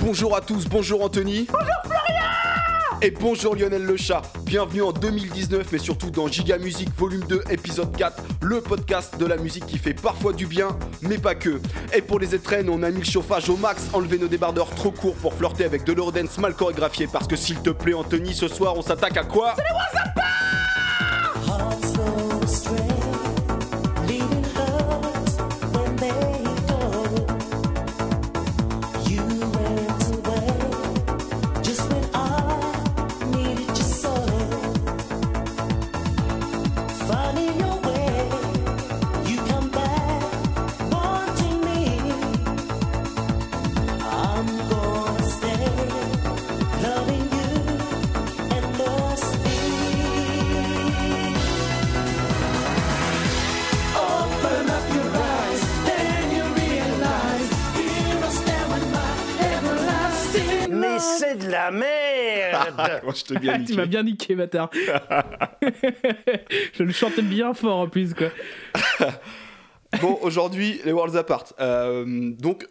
Bonjour à tous, bonjour Anthony. Bonjour Florian Et bonjour Lionel Le Chat. Bienvenue en 2019, mais surtout dans Giga Music Volume 2, épisode 4, le podcast de la musique qui fait parfois du bien, mais pas que. Et pour les étrennes, on a mis le chauffage au max, enlevé nos débardeurs trop courts pour flirter avec de l'eurodance mal chorégraphié. Parce que s'il te plaît, Anthony, ce soir, on s'attaque à quoi? C'est je te bien Ah, tu m'as bien niqué, bâtard. je le chantais bien fort en plus, quoi. Bon, aujourd'hui, les Worlds Apart. Euh, donc,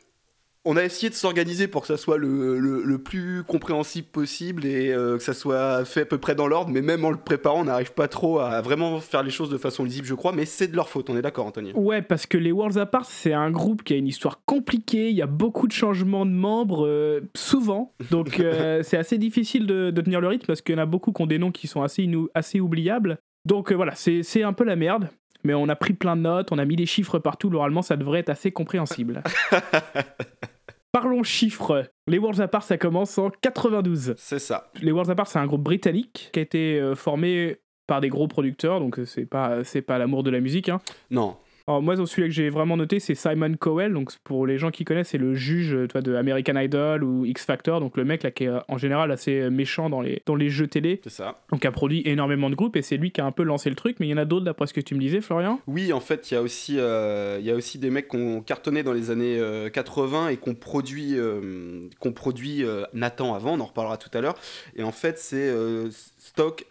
on a essayé de s'organiser pour que ça soit le, le- le plus compréhensible possible et euh, que ça soit fait à peu près dans l'ordre, mais même en le préparant, on n'arrive pas trop à vraiment faire les choses de façon lisible, je crois, mais c'est de leur faute, on est d'accord, Anthony Ouais, parce que les Worlds Apart, c'est un groupe qui a une histoire compliquée. Il y a beaucoup de changements de membres, euh, souvent. Donc, euh, c'est assez difficile de, de tenir le rythme parce qu'il y en a beaucoup qui ont des noms qui sont assez, assez oubliables. Donc, voilà, c'est un peu la merde. Mais on a pris plein de notes, on a mis les chiffres partout. Normalement, ça devrait être assez compréhensible. Parlons chiffres. Les Worlds Apart, ça commence en 92. C'est ça. Les Worlds Apart, c'est un groupe britannique qui a été euh, formé par des gros producteurs, donc euh, c'est pas c'est pas l'amour de la musique. Hein. Non. Alors moi, celui que j'ai vraiment noté, c'est Simon Cowell. Donc pour les gens qui connaissent, c'est le juge euh, tu vois, de American Idol ou X Factor. Donc le mec là qui est euh, en général assez euh, méchant dans les dans les jeux télé. C'est ça. Donc a produit énormément de groupes et c'est lui qui a un peu lancé le truc. Mais il y en a d'autres d'après ce que tu me disais, Florian? Oui, en fait, il y, a aussi, euh, il y a aussi des mecs qui ont cartonné dans les années euh, 80 et qu'on produit, euh, qu'on produit Nathan avant, on en reparlera tout à l'heure. Et en fait, c'est Stock,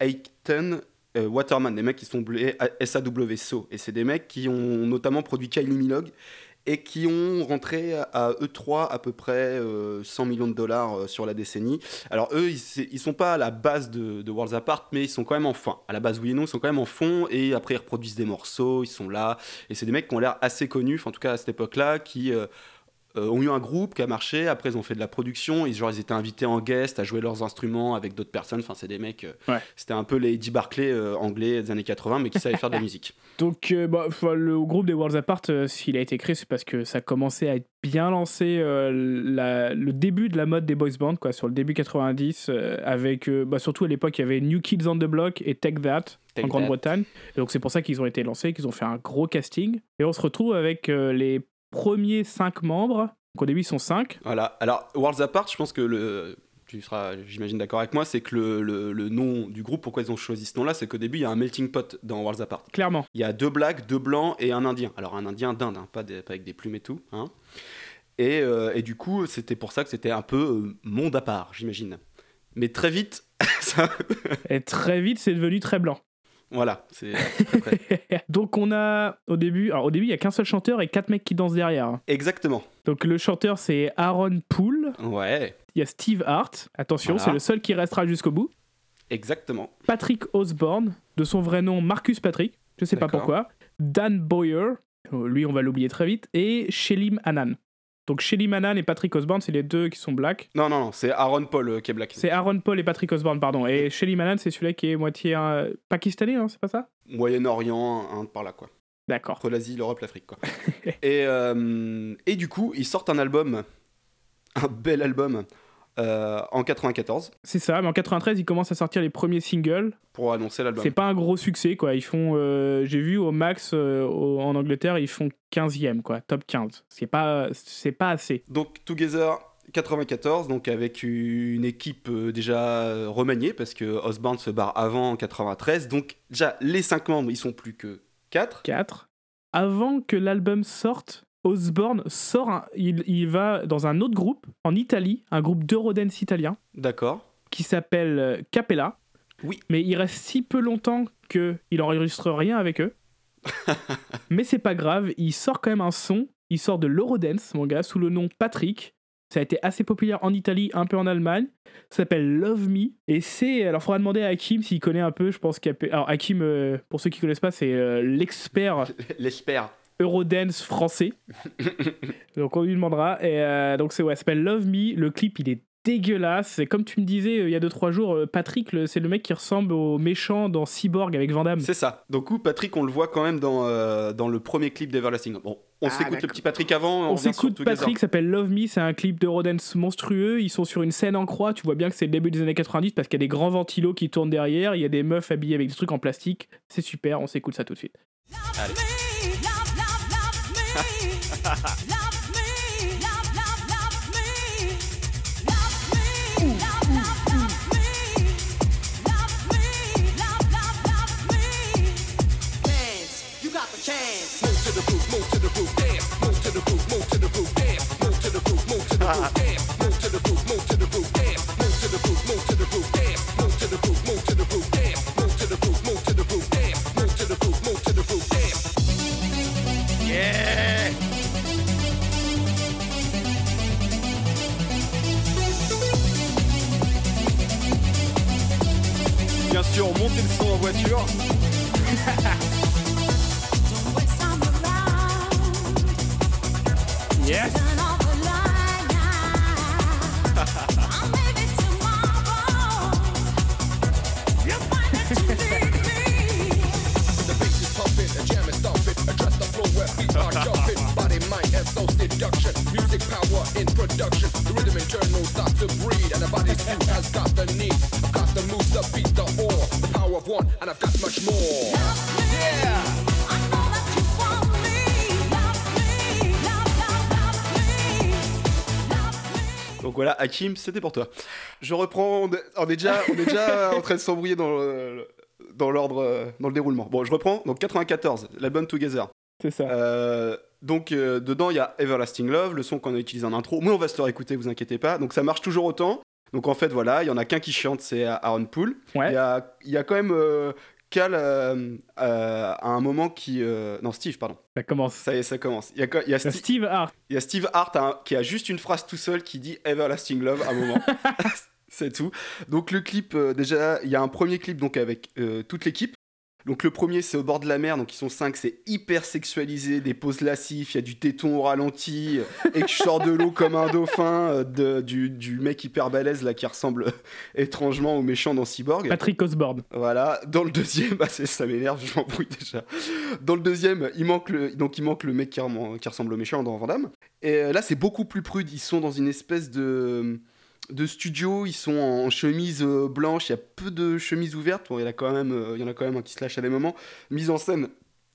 Aiken, euh, Waterman, des mecs qui sont blés à SAWSO. Et c'est des mecs qui ont notamment produit Kylie Minogue et qui ont rentré à E3 à peu près euh, 100 millions de dollars euh, sur la décennie. Alors eux, ils, ils sont pas à la base de, de Worlds Apart, mais ils sont quand même en fond. À la base, oui et non, ils sont quand même en fond, et après ils reproduisent des morceaux, ils sont là, et c'est des mecs qui ont l'air assez connus, en tout cas à cette époque-là, qui euh, euh, ont eu un groupe qui a marché, après ils ont fait de la production, ils, genre, ils étaient invités en guest à jouer leurs instruments avec d'autres personnes, enfin c'est des mecs, euh, Ouais. c'était un peu les Eddie Barclay euh, anglais des années 80, mais qui savaient faire de la musique. Donc bah, le groupe des Worlds Apart, s'il a été créé, c'est parce que ça commençait à être bien lancé la- le début de la mode des boys bands, quoi, sur le début 90, euh, avec bah, surtout à l'époque, il y avait New Kids on the Block et Take That Take en. Grande-Bretagne. Et donc c'est pour ça qu'ils ont été lancés, qu'ils ont fait un gros casting. Et on se retrouve avec les premiers cinq membres. Donc au début, ils sont cinq. Voilà. Alors, Worlds Apart, je pense que le. Tu seras, j'imagine, d'accord avec moi, c'est que le, le- le nom du groupe, pourquoi ils ont choisi ce nom-là, c'est qu'au début, il y a un melting pot dans Worlds Apart. Clairement. Il y a deux blacks, deux blancs et un indien. Alors, un indien d'Inde, hein, pas, des- pas avec des plumes et tout. hein. Et, euh, et du coup, c'était pour ça que c'était un peu euh, monde à part, j'imagine. Mais très vite, ça- Et très vite, c'est devenu très blanc. Voilà, c'est donc on a au début, alors au début, il y a qu'un seul chanteur et quatre mecs qui dansent derrière. Exactement. Donc le chanteur, c'est Aaron Poole. Ouais, Il y a Steve Hart, attention, Voilà. c'est le seul qui restera jusqu'au bout. exactement. Patrick Osborne, de son vrai nom Marcus Patrick, je sais pas pourquoi. Dan Boyer, euh, lui on va l'oublier très vite. Et Shelim Hanan. Donc Shelim Hanan et Patrick Osborne, c'est les deux qui sont black. Non, non, non, c'est Aaron Paul euh, qui est black. C'est Aaron Paul et Patrick Osborne, pardon. Et Shelim Hanan, c'est celui qui est moitié euh, pakistanais, hein, c'est pas ça? Moyen-Orient, hein, par là, quoi. D'accord. entre l'Asie, l'Europe, l'Afrique. Quoi. et, euh, et du coup, ils sortent un album, un bel album, euh, en 94 C'est ça, mais en 93, ils commencent à sortir les premiers singles. pour annoncer l'album. C'est pas un gros succès, quoi. Ils font, euh, j'ai vu au max euh, au- en Angleterre, ils font 15e, quoi, top 15. C'est pas, c'est pas assez. Donc, Together 94, donc avec une équipe déjà remaniée, parce que Osborne se barre avant en 93. Donc, déjà, les cinq membres, ils sont plus que 4. 4. Avant que l'album sorte, Osborne sort, un- il, il va dans un autre groupe en Italie, un groupe d'Eurodance italien D'accord. qui s'appelle euh, Capella. Oui. Mais il reste si peu longtemps que il enregistre rien avec eux. mais c'est pas grave, il sort quand même un son. Il sort de l'Eurodance, mon gars, sous le nom Patrick. Ça a été assez populaire en Italie, un peu en Allemagne. Ça s'appelle Love Me. Et c'est. Alors, faudra demander à Hakim s'il connaît un peu. Je pense qu'il y a. Alors, Hakim, euh, pour ceux qui connaissent pas, c'est euh, l'expert L'espère. Eurodance français. donc, on lui demandera. Et euh, donc, c'est ouais, ça s'appelle Love Me. Le clip, il est dégueulasse. Et comme tu me disais euh, il y a 2-3 jours, euh, Patrick, le- c'est le mec qui ressemble au méchant dans Cyborg avec Van Damme. C'est ça. Donc, où Patrick, on le voit quand même dans, euh, dans le premier clip d'Everlasting. Bon, on Ah, s'écoute le petit Patrick avant. On s'écoute. Patrick, s'appelle Love Me, c'est un clip d'Eurodance monstrueux. Ils sont sur une scène en croix, tu vois bien que c'est le début des années 90 parce qu'il y a des grands ventilos qui tournent derrière, il y a des meufs habillées avec des trucs en plastique. C'est super, on s'écoute ça tout de suite. Allez. You got the chance. Bien sûr, montez le son en voiture. Yes The bass is pumping, the jam is thumping, address the floor where feet are jumping. Body, mind, soul seduction, music power in production. The rhythm internal start to breathe, and the body's has got the need. I've got the moves, the beat, the awe, and I've got much more. Donc voilà, Hakim, c'était pour toi. Je reprends. On est déjà, on est déjà en train de s'embrouiller dans le- dans l'ordre, euh, dans le déroulement. Bon, je reprends. Donc 94, l'album Together. C'est ça. Euh, donc euh, dedans il y a Everlasting Love, le son qu'on a utilisé en intro. Mais on va se le réécouter, vous inquiétez pas. Donc ça marche toujours autant. Donc en fait voilà, il y en a qu'un qui chante, c'est Aaron Poole. Ouais. Il y a, il y a quand même euh, Cal euh, euh, à un moment qui non Steve pardon. Ça commence. Ça y est, ça commence. Il y a, il y a Steve, Hart. il y a Steve Hart hein, qui a juste une phrase tout seul qui dit Everlasting Love à un moment. C'est tout. Donc le clip, déjà, il y a un premier clip donc avec toute l'équipe. Donc le premier c'est au bord de la mer, donc ils sont cinq, c'est hyper sexualisé, des poses lascifs, il y a du téton au ralenti, euh, et que je sors de l'eau comme un dauphin, euh, de- du, du mec hyper balèze là qui ressemble étrangement au méchant dans Cyborg. Patrick Osborne. Voilà, dans le deuxième, bah ça m'énerve, je m'embrouille déjà. Dans le deuxième, il manque le, donc il manque le mec qui, ressemble au méchant dans Vandame. Et euh, là, c'est beaucoup plus prude. Ils sont dans une espèce de de studio, ils sont en chemise euh, blanche. Il y a peu de chemises ouvertes. Bon, il y en a quand même, euh, il y en a quand même un qui se lâche à des moments. Mise en scène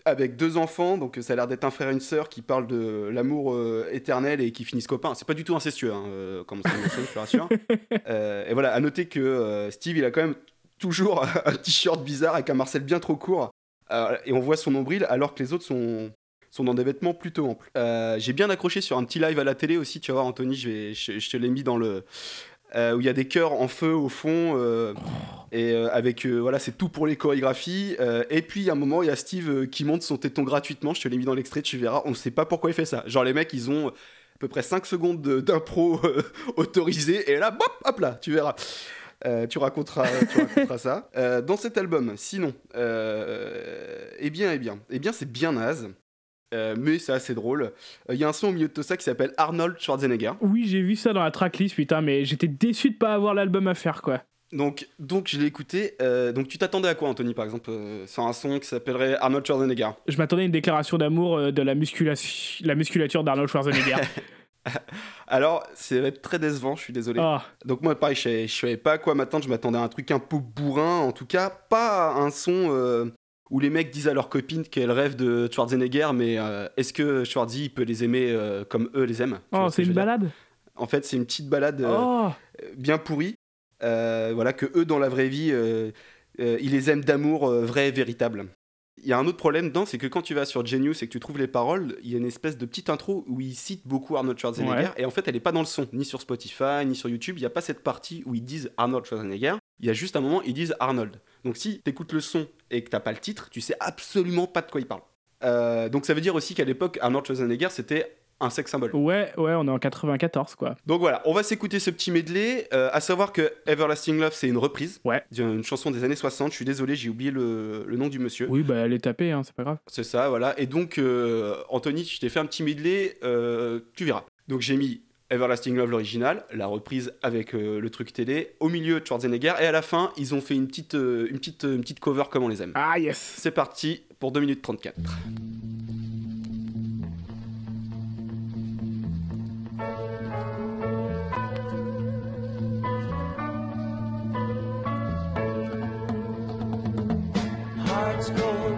avec deux enfants, donc ça a l'air d'être un frère et une sœur qui parlent de l'amour euh, éternel et qui finissent copains. C'est pas du tout incestueux, hein, euh, comme scène, je te rassure. Euh, et voilà, à noter que euh, Steve, il a quand même toujours un t-shirt bizarre avec un Marcel bien trop court. Euh, et on voit son nombril alors que les autres sont, dans des vêtements plutôt amples. Euh, J'ai bien accroché sur un petit live à la télé aussi, tu vas voir Anthony, je, te l'ai mis dans le... euh, où il y a des chœurs en feu au fond, euh, et avec, voilà, c'est tout pour les chorégraphies. Et puis, a un moment, il y a Steve qui monte son téton gratuitement, je te l'ai mis dans l'extrait, tu verras, on ne sait pas pourquoi il fait ça. Genre, les mecs, ils ont à peu près 5 secondes de- d'impro autorisée, et là, bop, hop là, tu verras. Tu raconteras, tu ça. Dans cet album, sinon, eh bien, eh bien, eh bien, c'est bien naze, euh, mais c'est assez drôle. Euh, Il y a un son au milieu de tout ça qui s'appelle Arnold Schwarzenegger. Oui, j'ai vu ça dans la tracklist, putain, mais j'étais déçu de pas avoir l'album à faire, quoi. Donc, donc je l'ai écouté. Euh, donc, tu t'attendais à quoi, Anthony, par exemple, euh, sur un son qui s'appellerait Arnold Schwarzenegger? Je m'attendais à une déclaration d'amour euh, de la, musculation- la musculature d'Arnold Schwarzenegger. Alors, va être très décevant, je suis désolé. oh, Donc, moi, pareil, je je savais pas à quoi m'attendre. Je m'attendais à un truc un peu bourrin, en tout cas, pas un son euh, où les mecs disent à leurs copines qu'elles rêvent de Schwarzenegger, mais euh, est-ce que Schwarzy il peut les aimer euh, comme eux les aiment? Oh c'est une balade En fait, c'est une petite balade. euh, Oh, bien pourris, euh, voilà, que eux, dans la vraie vie, ils les aiment d'amour vrai et véritable. Il y a un autre problème dedans, c'est que quand tu vas sur Genius et que tu trouves les paroles, il y a une espèce de petite intro où il cite beaucoup Arnold Schwarzenegger, Ouais. et en fait, elle n'est pas dans le son, ni sur Spotify, ni sur YouTube. Il n'y a pas cette partie où ils disent Arnold Schwarzenegger. Il y a juste un moment, ils disent Arnold. Donc si tu écoutes le son et que t'as pas le titre, tu sais absolument pas de quoi il parle. Euh, donc ça veut dire aussi qu'à l'époque, Arnold Schwarzenegger, c'était un sex symbol. Ouais, ouais, on est en 94, quoi. Donc voilà, on va s'écouter ce petit medley. euh, à savoir que Everlasting Love, c'est une reprise. Ouais. D'une chanson des années 60. Je suis désolé, j'ai oublié le, le nom du monsieur. Oui, bah, elle est tapée, hein, c'est pas grave. C'est ça, voilà. Et donc, euh, Anthony, je t'ai fait un petit medley, euh, tu verras. Donc j'ai mis Everlasting Love, l'original, la reprise avec euh, le truc télé, au milieu Schwarzenegger, et à la fin, ils ont fait une petite, euh, une petite, une petite cover comme on les aime. Ah, yes C'est parti pour 2 minutes 34. Hearts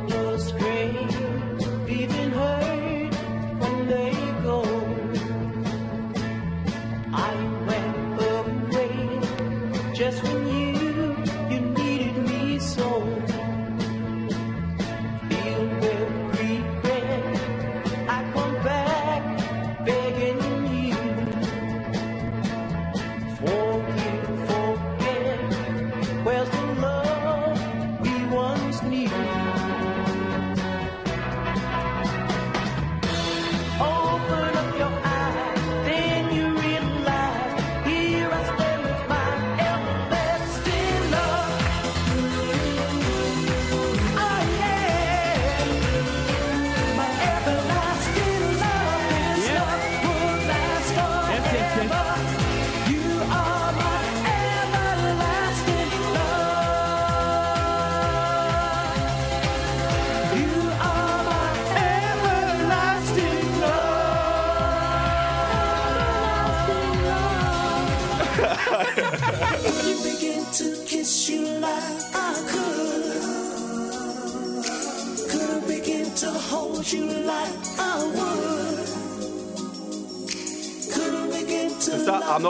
just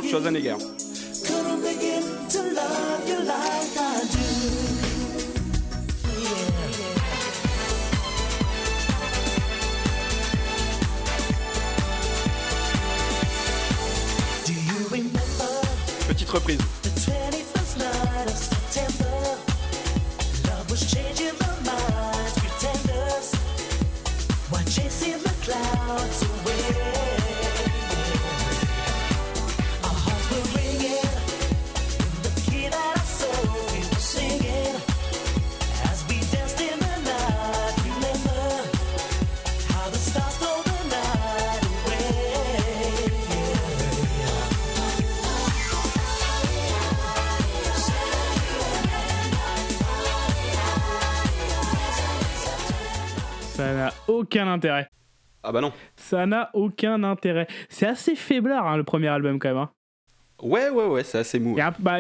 C'est ça, intérêt. Ah bah non. Ça n'a aucun intérêt. C'est assez faiblard, hein, le premier album, quand même. hein. Ouais, ouais, ouais, c'est assez mou. Et bah,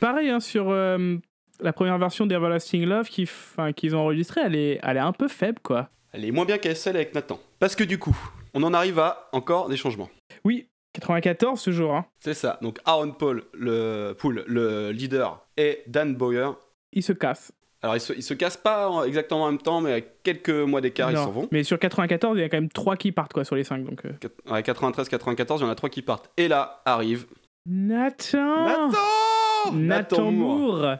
pareil, hein, sur euh, la première version d'Everlasting Love qu'ils qu'ils ont enregistrée, elle est, elle est un peu faible, quoi. Elle est moins bien qu'ASL avec Nathan. Parce que du coup, on en arrive à encore des changements. Oui, 94 ce jour. Hein. C'est ça. Donc Aaron Paul, le le leader, et Dan Boyer. Ils se cassent. Alors ils se, ils se cassent pas en- exactement en même temps, mais avec quelques mois d'écart, ils s'en vont. Mais sur 94, il y a quand même 3 qui partent quoi, sur les 5. Donc, euh. Ouais, 93-94, il y en a trois qui partent. Et là arrive Nathan Nathan Nathan Moore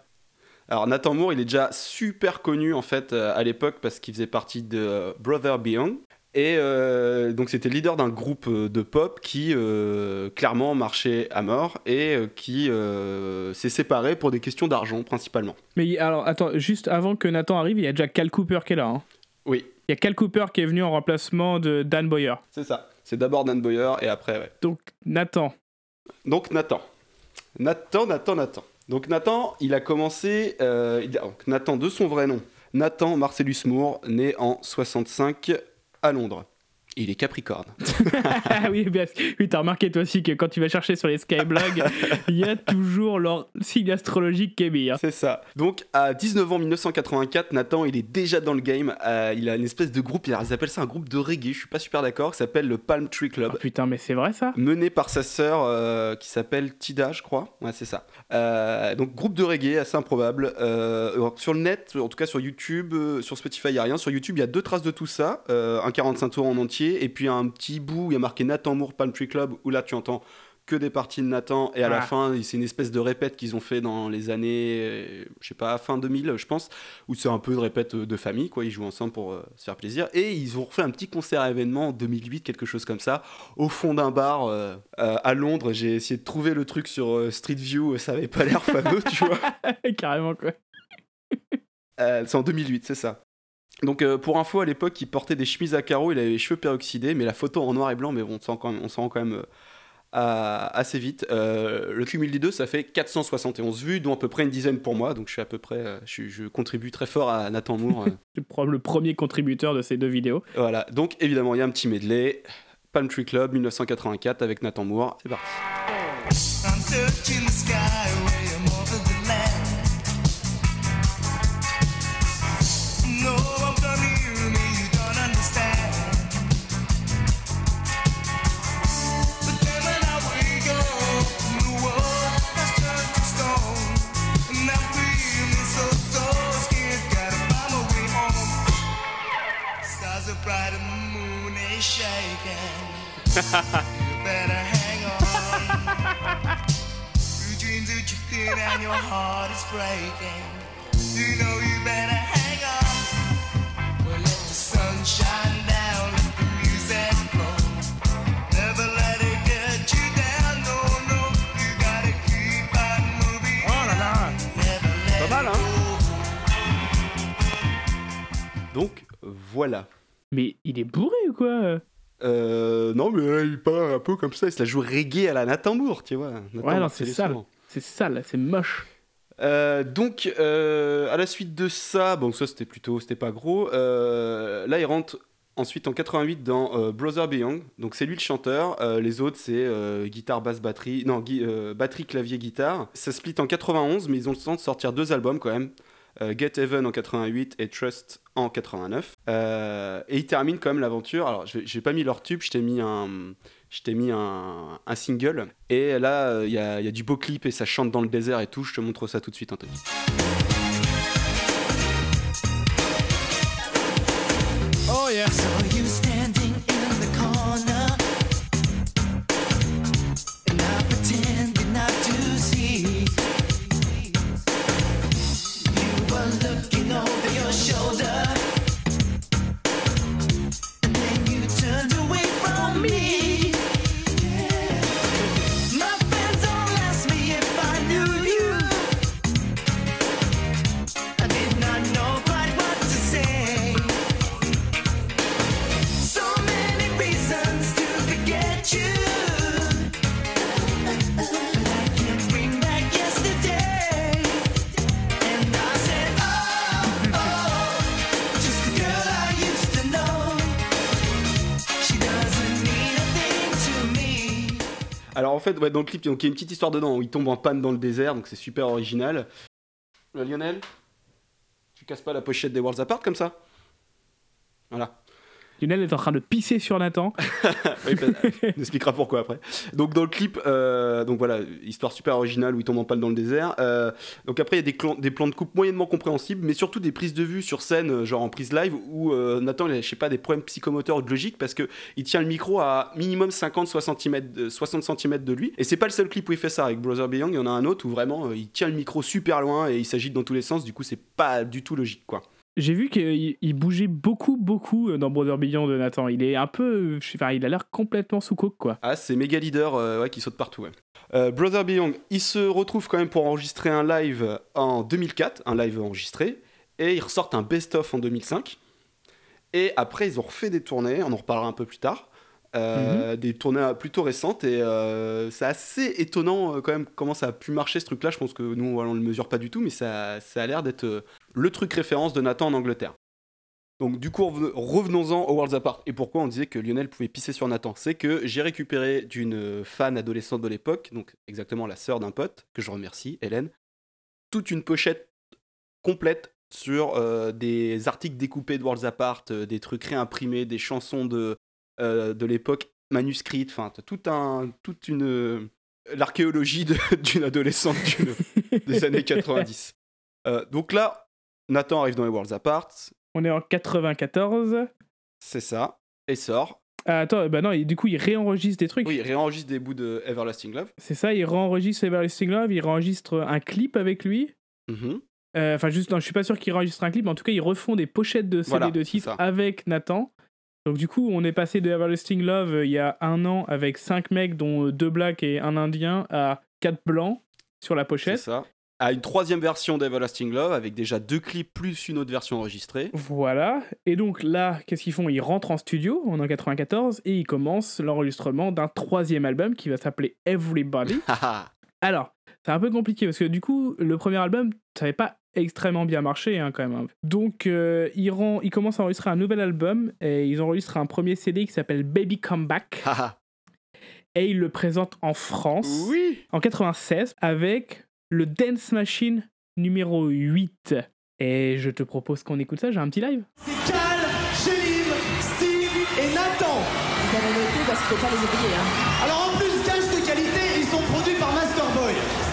Alors Nathan Moore, il est déjà super connu en fait euh, à l'époque parce qu'il faisait partie de euh, Brother Beyond. Et euh, donc c'était le leader d'un groupe euh, de pop qui euh, clairement marchait à mort et qui euh, s'est séparé pour des questions d'argent principalement. Mais alors, attends, juste avant que Nathan arrive, il y a déjà Cal Cooper qui est là. hein. Oui, Il y a Cal Cooper qui est venu en remplacement de Dan Boyer. c'est ça. C'est d'abord Dan Boyer et après, ouais. Donc, Nathan. Donc Nathan. Nathan, Nathan, Nathan. Donc Nathan, il a commencé... donc, Nathan de son vrai nom. Nathan Marcellus Moore, né en 65 à Londres. Il est Capricorne. Ah oui, oui, t'as remarqué toi aussi que quand tu vas chercher sur les Skyblogs, il y a toujours leur signe astrologique qui est mis, hein. C'est ça. Donc à 19 ans 1984, Nathan il est déjà dans le game. Euh, il a une espèce de groupe, ils appellent ça un groupe de reggae, je suis pas super d'accord, qui s'appelle le Palm Tree Club. Oh, putain, mais c'est vrai ça Mené par sa sœur euh, qui s'appelle Tida, je crois. Ouais, c'est ça. Euh, donc, groupe de reggae assez improbable. Sur le net, en tout cas sur YouTube, sur Spotify, il n'y a rien. Sur YouTube, il y a deux traces de tout ça. Un 45 tours en entier, et puis un petit bout où il y a marqué Nathan Moore Palm Tree Club, où là tu entends que des parties de Nathan. Et à la fin c'est une espèce de répète qu'ils ont fait dans les années euh, je sais pas fin 2000 je pense où c'est un peu de répète de famille quoi. Ils jouent ensemble pour euh, se faire plaisir. Et ils ont refait un petit concert à événement en 2008 quelque chose comme ça au fond d'un bar euh, euh, à Londres. J'ai essayé de trouver le truc sur Street View ça avait pas l'air fameux tu vois. Carrément, quoi. C'est en 2008, c'est ça. Donc euh, pour info, à l'époque, il portait des chemises à carreaux, il avait les cheveux peroxydés, mais la photo en noir et blanc, mais bon, on s'en rend quand même, on s'en rend quand même euh, à- assez vite. Euh, le cumul des deux, ça fait 471 vues, dont à peu près une dizaine pour moi, donc je suis à peu près, euh, je, contribue très fort à Nathan Moore. euh, le premier contributeur de ces deux vidéos. voilà, donc évidemment, il y a un petit medley. Palm Tree Club 1984 avec Nathan Moore, c'est parti. Donc voilà. Mais il est bourré ou quoi Euh, non, mais il part un peu comme ça, il se la joue reggae à la Nathan Moore, tu vois. Ouais, non, c'est sale. C'est sale, c'est moche. Euh, donc, euh, à la suite de ça, bon, ça c'était plutôt, c'était pas gros. là, il rentre ensuite en 88 dans Brother Be Young. Donc, c'est lui le chanteur. les autres, c'est guitare, basse, batterie. Non, batterie, clavier, guitare. Ça split en 91, mais ils ont le temps de sortir deux albums quand même. Euh, Get Even en 88 et Trust en 89. Euh, et ils terminent quand même l'aventure. Alors, j'ai pas mis leur tube, je t'ai mis un, je t'ai mis un, single. Et là, euh, il y, a, du beau clip et ça chante dans le désert et tout. Je te montre ça tout de suite, Anthony. Oh dans le clip, donc, il y a une petite histoire dedans où il tombe en panne dans le désert, donc c'est super original. Euh, Lionel, tu casses pas la pochette des Worlds Apart comme ça? Voilà. Est en train de pisser sur Nathan. Oui, bah, on expliquera pourquoi après. Donc dans le clip, euh, donc voilà, histoire super originale où il tombe en panne dans le désert. Euh, donc après il y a des, plans de coupe moyennement compréhensibles, mais surtout des prises de vue sur scène, euh, genre en prise live, où Nathan il a, je sais pas, des problèmes psychomoteurs ou de logique parce que il tient le micro à minimum 50-60 cm, de- 60 cm de lui. Et c'est pas le seul clip où il fait ça. Avec Brother Beyond, il y en a un autre où vraiment il tient le micro super loin et il s'agite dans tous les sens. Du coup c'est pas du tout logique quoi. J'ai vu qu'il il bougeait beaucoup, beaucoup dans Brother Beyond de Nathan. Il est un peu. Je sais il a l'air complètement sous coke, quoi. Ah, c'est méga leader euh, ouais, qui saute partout. Euh, Brother Beyond, il se retrouve quand même pour enregistrer un live en 2004, un live enregistré, et ils ressortent un best-of en 2005. Et après, ils ont refait des tournées, on en reparlera un peu plus tard. Euh, Des tournées plutôt récentes et euh, c'est assez étonnant euh, quand même comment ça a pu marcher ce truc là je pense que nous on le mesure pas du tout mais ça, ça a l'air d'être le truc référence de Nathan en Angleterre. Donc du coup, reven- revenons-en au Worlds Apart. Et pourquoi on disait que Lionel pouvait pisser sur Nathan. C'est que j'ai récupéré d'une fan adolescente de l'époque, donc exactement la sœur d'un pote, que je remercie, Hélène, toute une pochette complète sur des articles découpés de Worlds Apart, des trucs réimprimés, des chansons de, de l'époque manuscrites, enfin tout un, toute une... euh, l'archéologie d'une adolescente des années 90. Euh, donc là, Nathan arrive dans les Worlds Apart, On est en 94. c'est ça. Et sort. Ah, attends, bah non, et du coup, il réenregistre des trucs. Oui, il réenregistre des bouts de Everlasting Love. C'est ça, il réenregistre Everlasting Love, il réenregistre un clip avec lui. Mhm. Euh, Enfin, juste, non, je suis pas sûr qu'il réenregistre un clip, mais en tout cas, ils refont des pochettes de CD Voilà, de titres avec Nathan. Donc, du coup, on est passé de Everlasting Love euh, il y a un an avec cinq mecs, dont euh, deux blacks et un indien, à quatre blancs sur la C'est pochette. ça. À une troisième version d'Everlasting Love avec déjà deux clips plus une autre version enregistrée. Voilà. Et donc là, qu'est-ce qu'ils font? Ils rentrent en studio, en 94, et ils commencent l'enregistrement d'un troisième album qui va s'appeler Everybody. Alors, c'est un peu compliqué parce que du coup, le premier album, ça n'avait pas extrêmement bien marché hein, quand même. hein. Donc, euh, ils, commencent à enregistrer un nouvel album et ils enregistrent un premier CD qui s'appelle Baby Come Back et ils le présentent en France oui. en 96 avec le Dance Machine numéro 8. Et je te propose qu'on écoute ça, j'ai un petit live. C'est Cal, Steve et Nathan. Vous avez noté parce qu'il faut pas les oublier. Hein. Alors en plus,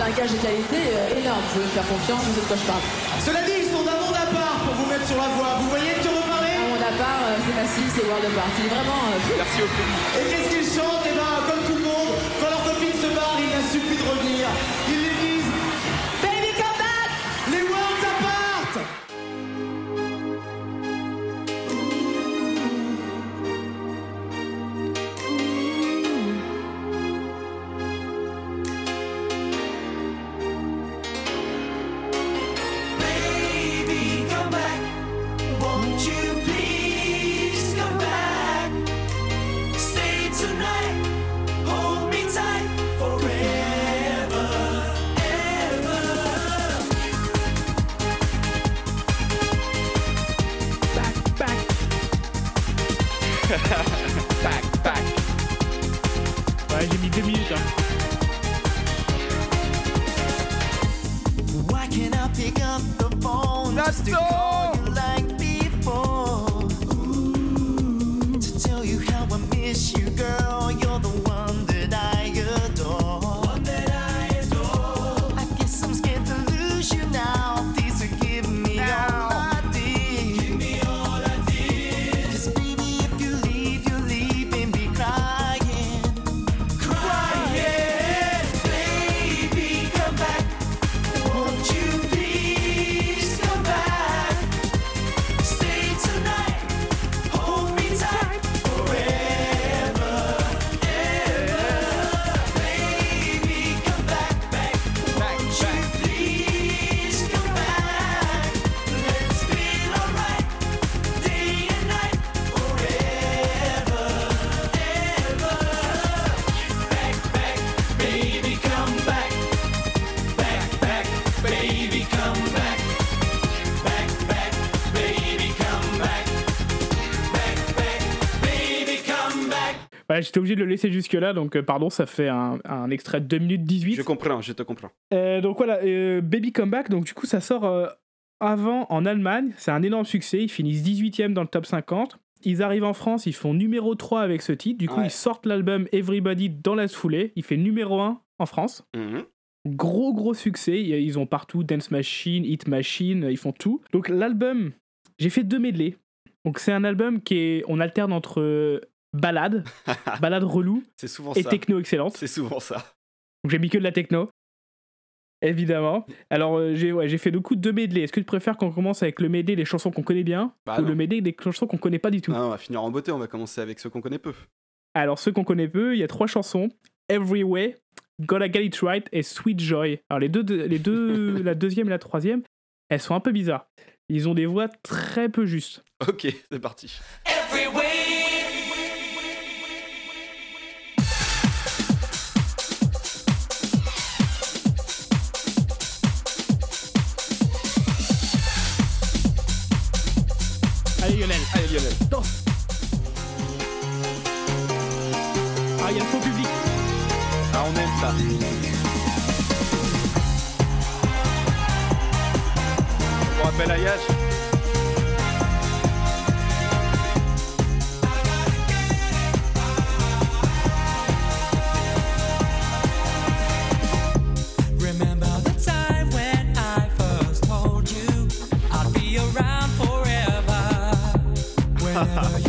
un gage de qualité énorme. Vous pouvez me faire confiance, vous savez de quoi je parle. Cela dit, ils sont d'un monde à part pour vous mettre sur la voie. Vous voyez de qui on veut parler Un monde à part, euh, c'est facile, c'est World. Il est vraiment. euh, Merci Ophélie. Et qu'est-ce qu'ils chantent Eh ben, comme tout le monde, quand leur copine se barre, il leur suffit de revenir. Ils Ouais, j'ai mis deux minutes. hein. Why can't I pick up the phone just to call j'étais obligé de le laisser jusque-là, donc euh, pardon, ça fait un, un extrait de 2 minutes 18. Je comprends, je te comprends. Euh, donc voilà, euh, Baby Comeback, donc du coup ça sort avant en Allemagne, c'est un énorme succès, ils finissent 18ème dans le top 50. Ils arrivent en France, ils font numéro 3 avec ce titre, du coup Ouais. ils sortent l'album Everybody dans la foulée, il fait numéro 1 en France. Mhm. Gros gros succès, ils ont partout Dance Machine, Hit Machine, ils font tout. Donc l'album, j'ai fait deux medley. Donc c'est un album qui est, on alterne entre balade, balade relou C'est souvent et ça. techno excellente. C'est souvent ça. Donc j'ai mis que de la techno. Évidemment. Alors euh, j'ai ouais, j'ai fait du coup deux medley. Est-ce que tu préfères qu'on commence avec le medley des chansons qu'on connaît bien Bah ou non. le medley des chansons qu'on connaît pas du tout? Ah, on va finir en beauté, on va commencer avec ceux qu'on connaît peu. Alors ceux qu'on connaît peu, il y a trois chansons Every Way, Gotta Get It Right et Sweet Joy. Alors les deux, les deux la deuxième et la troisième, elles sont un peu bizarres. Ils ont des voix très peu justes. Ok, c'est parti. Every way. Be around forever? Whenever you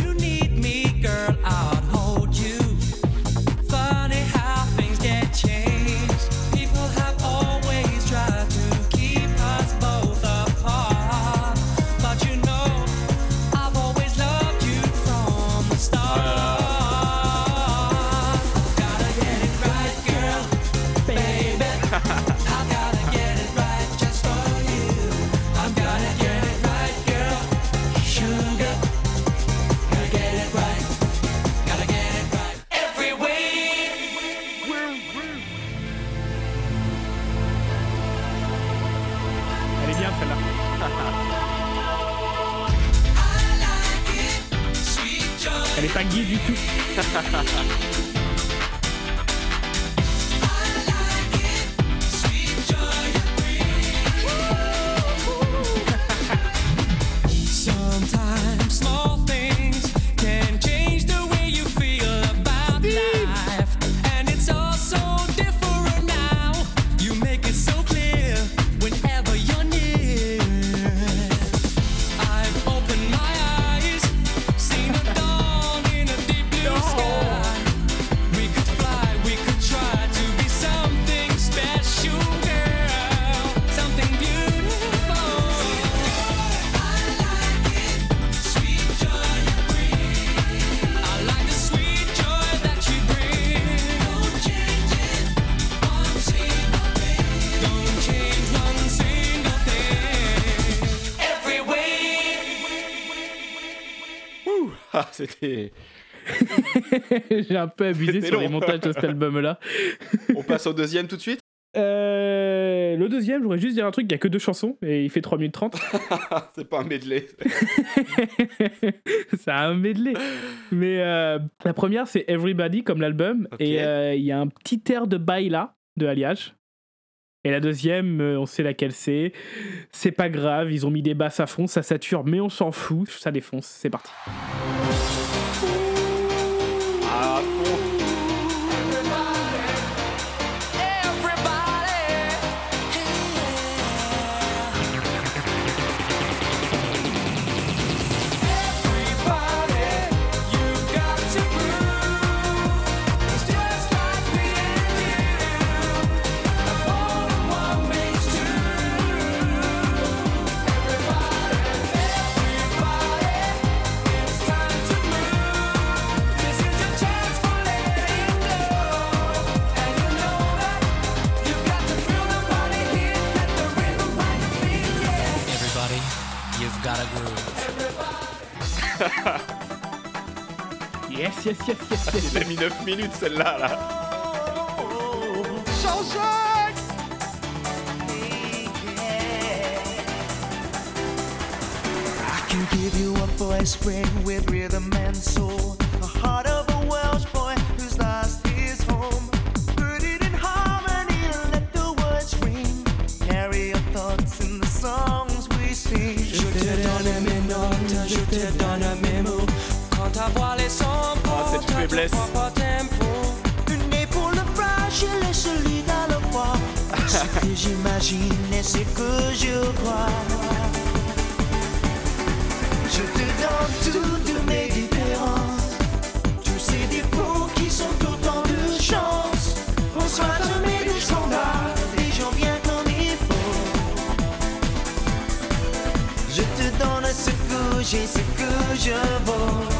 c'était. J'ai un peu abusé sur les montages de cet album-là. On passe au deuxième tout de suite Euh, le deuxième, je voudrais juste dire un truc, il y a que deux chansons et il fait 3 minutes 30. C'est pas un medley. c'est un medley. Mais euh, la première, c'est Everybody, comme l'album. Et euh, il y a un petit air de Baila de Alliage. Et la deuxième, euh, on sait laquelle c'est. C'est pas grave, ils ont mis des basses à fond, ça sature, mais on s'en fout, ça défonce. C'est parti. Yes, yes, yes, yes, yes. Il a mis 9 minutes celle-là. Là. I can give you a voice bring with rhythm and soul. The heart of a Welsh boy who's lost his home. Put it in harmony and let the words ring. Carry your thoughts in the songs we sing. Je te donne mes notes, je te donne mes mots. Quand ta voix les sons tempo. Une épaule fragile et solide à la fois. Ce que j'imagine et ce que je crois. Je te donne toutes mes différences. Tous ces défauts qui sont autant de chance. On soit jamais des standards, des gens bien comme il faut. Je te donne ce que j'ai, ce que je vaux.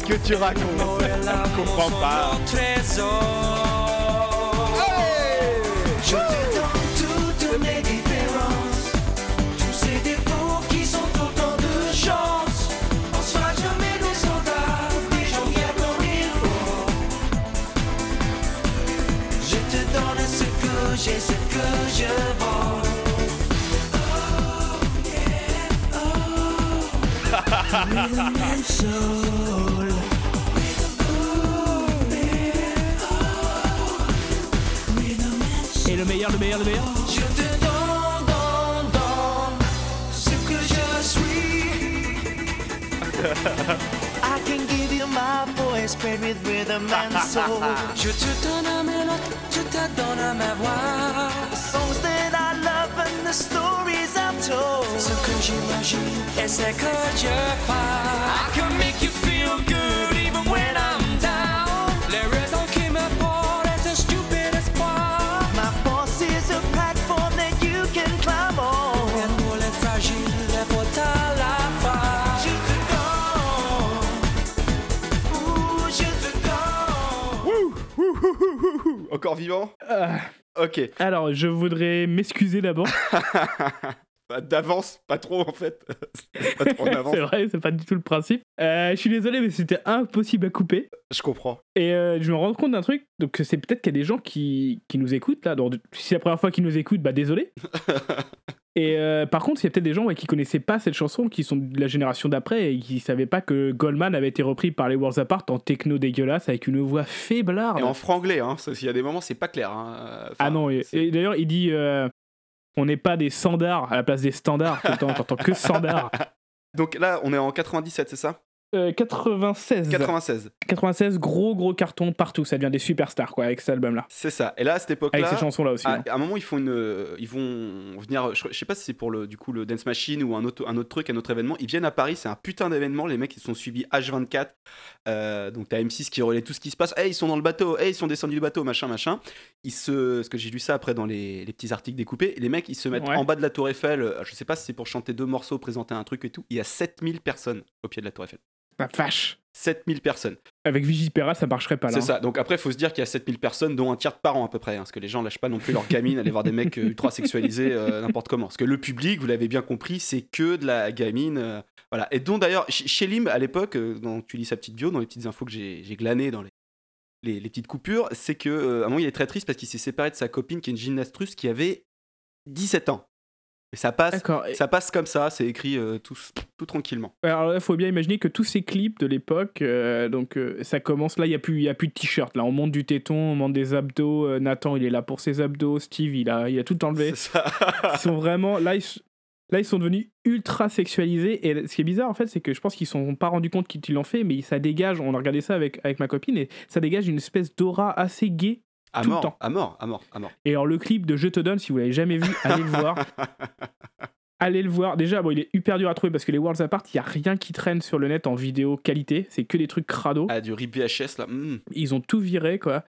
Qu'est-ce que tu racontes Je comprends pas. Je te donne toutes mes différences. Tous ces défauts qui sont autant de chance. On sera jamais des soldats, des gens il faut. Je te donne ce que j'ai, ce que je and soul. meilleur, le meilleur, le meilleur Je te donne, donne, donne ce que je suis. I can give you my voice spread with rhythm and soul. Je te donne mes notes, je te donne ma voix. The songs that I love and the stories I've told. Ce que j'imagine et ce que je crois. I can make you feel good even when I'm Encore vivant? Ah, Ok. Alors, je voudrais m'excuser d'abord. D'avance, pas trop en fait. pas trop en avance. c'est vrai, c'est pas du tout le principe. Euh, je suis désolé, mais c'était impossible à couper. Je comprends. Et euh, je me rends compte d'un truc, donc c'est peut-être qu'il y a des gens qui, qui nous écoutent là. Donc, si c'est la première fois qu'ils nous écoutent, bah désolé. Et euh, par contre, il y a peut-être des gens ouais, qui connaissaient pas cette chanson, qui sont de la génération d'après et qui savaient pas que Goldman avait été repris par les Worlds Apart en techno dégueulasse avec une voix faiblarde. Et en franglais, hein. Il y a des moments, c'est pas clair. hein. Enfin, ah non, et d'ailleurs, il dit euh, on n'est pas des standards à la place des standards tout le temps, t'entends que standards. Donc là, on est en 97, c'est ça? Euh, 96. 96. 96, gros gros carton partout, ça devient des superstars quoi avec cet album là. C'est ça. Et là, à cette Avec époque-là. ces chansons là aussi. À, hein. à un moment, ils font une, euh, ils vont venir. Je, je sais pas si c'est pour le, du coup, le Dance Machine ou un autre, un autre truc, un autre événement. Ils viennent à Paris, c'est un putain d'événement. Les mecs, ils sont suivis H24. Euh, donc t'as M6 qui relaie tout ce qui se passe. Hey, ils sont dans le bateau. Hey, ils sont descendus du bateau, machin, machin. Ils se, parce que j'ai lu ça après dans les, les petits articles découpés. Les mecs, ils se mettent Ouais. en bas de la Tour Eiffel. euh, Je sais pas si c'est pour chanter deux morceaux, présenter un truc et tout. Il y a 7000 personnes au pied de la Tour Eiffel. La vache. 7000 personnes. Avec Vigipera, ça marcherait pas là. C'est hein. ça. Donc après, il faut se dire qu'il y a 7000 personnes, dont un tiers de parents à peu près. hein, parce que les gens lâchent pas non plus leur gamine, aller voir des mecs euh, ultra sexualisés euh, n'importe comment. Parce que le public, vous l'avez bien compris, c'est que de la gamine. euh, voilà. Et dont d'ailleurs, Ch- chez Lim, à l'époque, euh, dont tu lis sa petite bio, dans les petites infos que j'ai j'ai glanées dans les, les, les petites coupures, c'est que euh, à un moment, il est très triste parce qu'il s'est séparé de sa copine qui est une gymnaste russe qui avait 17 ans. Et ça passe. Et- ça passe comme ça, c'est écrit euh, tout, tout tranquillement. Alors il faut bien imaginer que tous ces clips de l'époque, euh, donc euh, ça commence là, il y a plus, y a plus de t-shirt là, on monte du téton, on monte des abdos. euh, Nathan, il est là pour ses abdos. Steve, il a, il a tout enlevé. Ça. Ils sont vraiment là, ils, là ils sont devenus ultra sexualisés. Et ce qui est bizarre en fait, c'est que je pense qu'ils ne sont pas rendus compte qu'ils l'ont fait, mais ça dégage. On a regardé ça avec avec ma copine et ça dégage une espèce d'aura assez gay. À tout le mort, temps. à mort, à mort, à mort. Et alors le clip de Je te donne, si vous l'avez jamais vu, allez le voir. Allez le voir. Déjà, bon, il est hyper dur à trouver parce que les Worlds Apart, il n'y a rien qui traîne sur le net en vidéo qualité. C'est que des trucs crado. Ah, du rip VHS là. mm. Ils ont tout viré, quoi.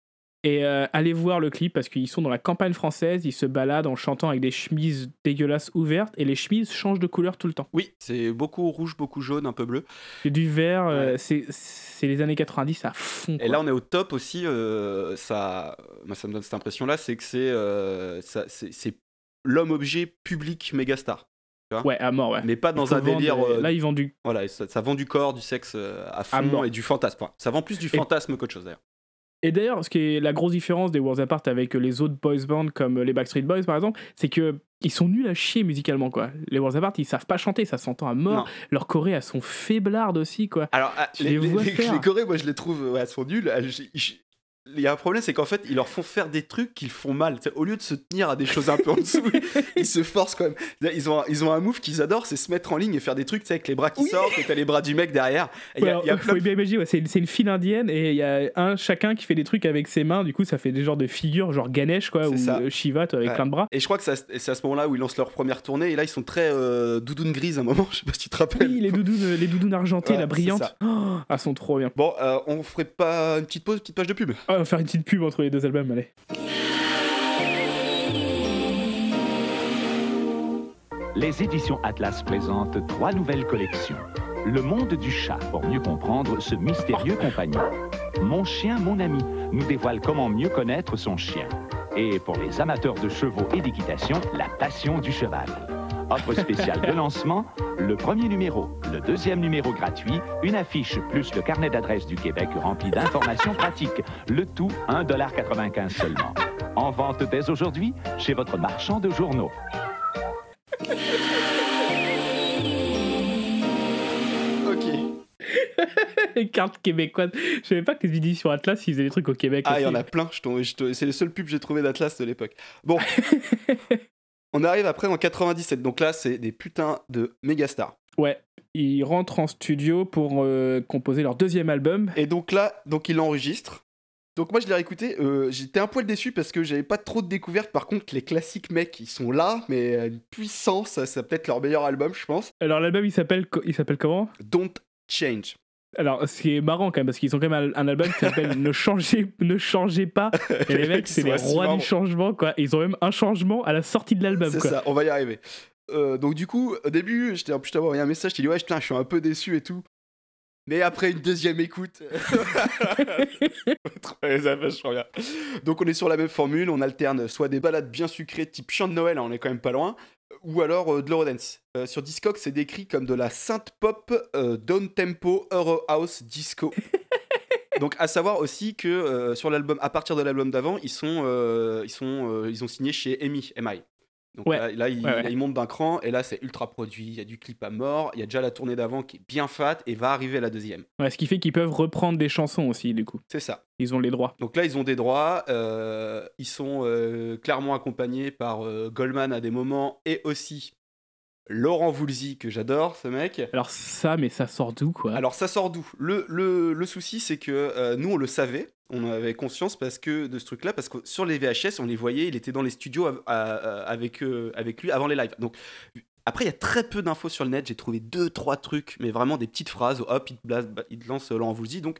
Et euh, allez voir le clip parce qu'ils sont dans la campagne française. Ils se baladent en chantant avec des chemises dégueulasses ouvertes et les chemises changent de couleur tout le temps. Oui, c'est beaucoup rouge, beaucoup jaune, un peu bleu. C'est du vert. euh, Ouais. c'est- c'est les années 90 à fond. Et là, on est au top aussi. euh, ça, moi, ça me donne cette impression-là, c'est que c'est l'homme-objet public mégastar. Ouais, à mort, ouais. Mais pas dans un délire. des- euh, Là, ils vendent du. Voilà, ça, ça vend du corps, du sexe euh, à fond et du fantasme. Enfin, ça vend plus du Et- fantasme qu'autre chose d'ailleurs. Et d'ailleurs, ce qui est la grosse différence des Worlds Apart avec les autres boys bands comme les Backstreet Boys par exemple, c'est que ils sont nuls à chier musicalement quoi. Les Worlds Apart, ils savent pas chanter, ça s'entend à mort. Non. Leurs chorés, elles sont faiblardes aussi quoi. Alors, ah, Tu les, les Corées, moi, je les trouve, elles sont nulles. Elles- j'ai- Il y a un problème, c'est qu'en fait, ils leur font faire des trucs qu'ils font mal. Tu sais, au lieu de se tenir à des choses un peu en dessous, ils se forcent quand même. Ils ont, un- ils ont un move qu'ils adorent, c'est se mettre en ligne et faire des trucs tu sais, avec les bras qui sortent et t'as les bras du mec derrière. Il Ouais, y a faut bien imaginer, ouais, c'est c'est une file indienne et il y a un chacun qui fait des trucs avec ses mains, du coup ça fait des genres de figures, genre Ganesh quoi, ou ça. euh, Shiva toi, avec Ouais. plein de bras. Et je crois que c'est à ce moment-là où ils lancent leur première tournée. Et là, ils sont très euh, doudoune grise à un moment. Je sais pas si tu te rappelles. Oui, les doudounes, les doudounes argentées, la brillante, oh, elles sont trop bien. Bon, euh, on ferait pas une petite pause, une petite page de pub Ah, va faire une petite pub entre les deux albums, allez. Les éditions Atlas présentent trois nouvelles collections. Le monde du chat, pour mieux comprendre ce mystérieux compagnon. Mon chien, mon ami, nous dévoile comment mieux connaître son chien. Et pour les amateurs de chevaux et d'équitation, la passion du cheval. Offre spéciale de lancement, le premier numéro, le deuxième numéro gratuit, une affiche plus le carnet d'adresses du Québec rempli d'informations pratiques. Le tout 1,95$ seulement. En vente dès aujourd'hui chez votre marchand de journaux. Ok. les cartes québécoises. Je savais pas que les éditions Atlas, ils faisaient des trucs au Québec. Ah, il y en a plein. je je C'est les seuls pubs que j'ai trouvé d'Atlas de l'époque. Bon. on arrive après en 97. Donc là, c'est des putains de méga stars. Ouais, ils rentrent en studio pour euh, composer leur deuxième album. Et donc là, donc il l'enregistre. Donc moi je l'ai réécouté, euh, j'étais un poil déçu parce que j'avais pas trop de découvertes. Par contre, les classiques mecs, ils sont là, mais à une puissance, ça, c'est peut-être leur meilleur album, je pense. Alors l'album, il s'appelle co- il s'appelle comment? Don't Change. Alors, ce qui est marrant quand même, parce qu'ils ont quand même un, album qui s'appelle Ne changez, ne changez pas. Et les mecs, c'est les rois du changement, quoi. Ils ont même un changement à la sortie de l'album, C'est ça, on va y arriver. Euh, donc du coup, au début, j'étais en plus je t'avais envoyé un message, je t'ai dit ouais, putain, je suis un peu déçu et tout. Mais après une deuxième écoute. Donc on est sur la même formule, on alterne soit des balades bien sucrées type chant de Noël, hein, on est quand même pas loin, ou alors euh, de l'Eurodance. Euh, sur Discog, c'est décrit comme de la synth pop euh, down tempo Euro House disco. Donc à savoir aussi que sur l'album, à partir de l'album d'avant, ils sont, ils sont, ils ont signé chez EMI, MI. Donc Ouais. là, là, Ouais, ouais. ils montent d'un cran et là c'est ultra produit. Il y a du clip à mort, il y a déjà la tournée d'avant qui est bien fat et va arriver la deuxième. Ouais, ce qui fait qu'ils peuvent reprendre des chansons aussi, du coup. C'est ça. Ils ont les droits. Donc là, ils ont des droits. euh, ils sont euh, clairement accompagnés par euh, Goldman à des moments et aussi Laurent Voulzy, que j'adore, ce mec. Alors ça, mais ça sort d'où, quoi? Alors ça sort d'où? Le, le, le souci, c'est que nous, on le savait. On avait conscience parce que de ce truc-là, parce que sur les VHS, on les voyait, il était dans les studios avec, eux- avec lui avant les lives. Donc après, il y a très peu d'infos sur le net. J'ai trouvé deux, trois trucs, mais vraiment des petites phrases. Hop, il blase- il te lance Voulzy. Donc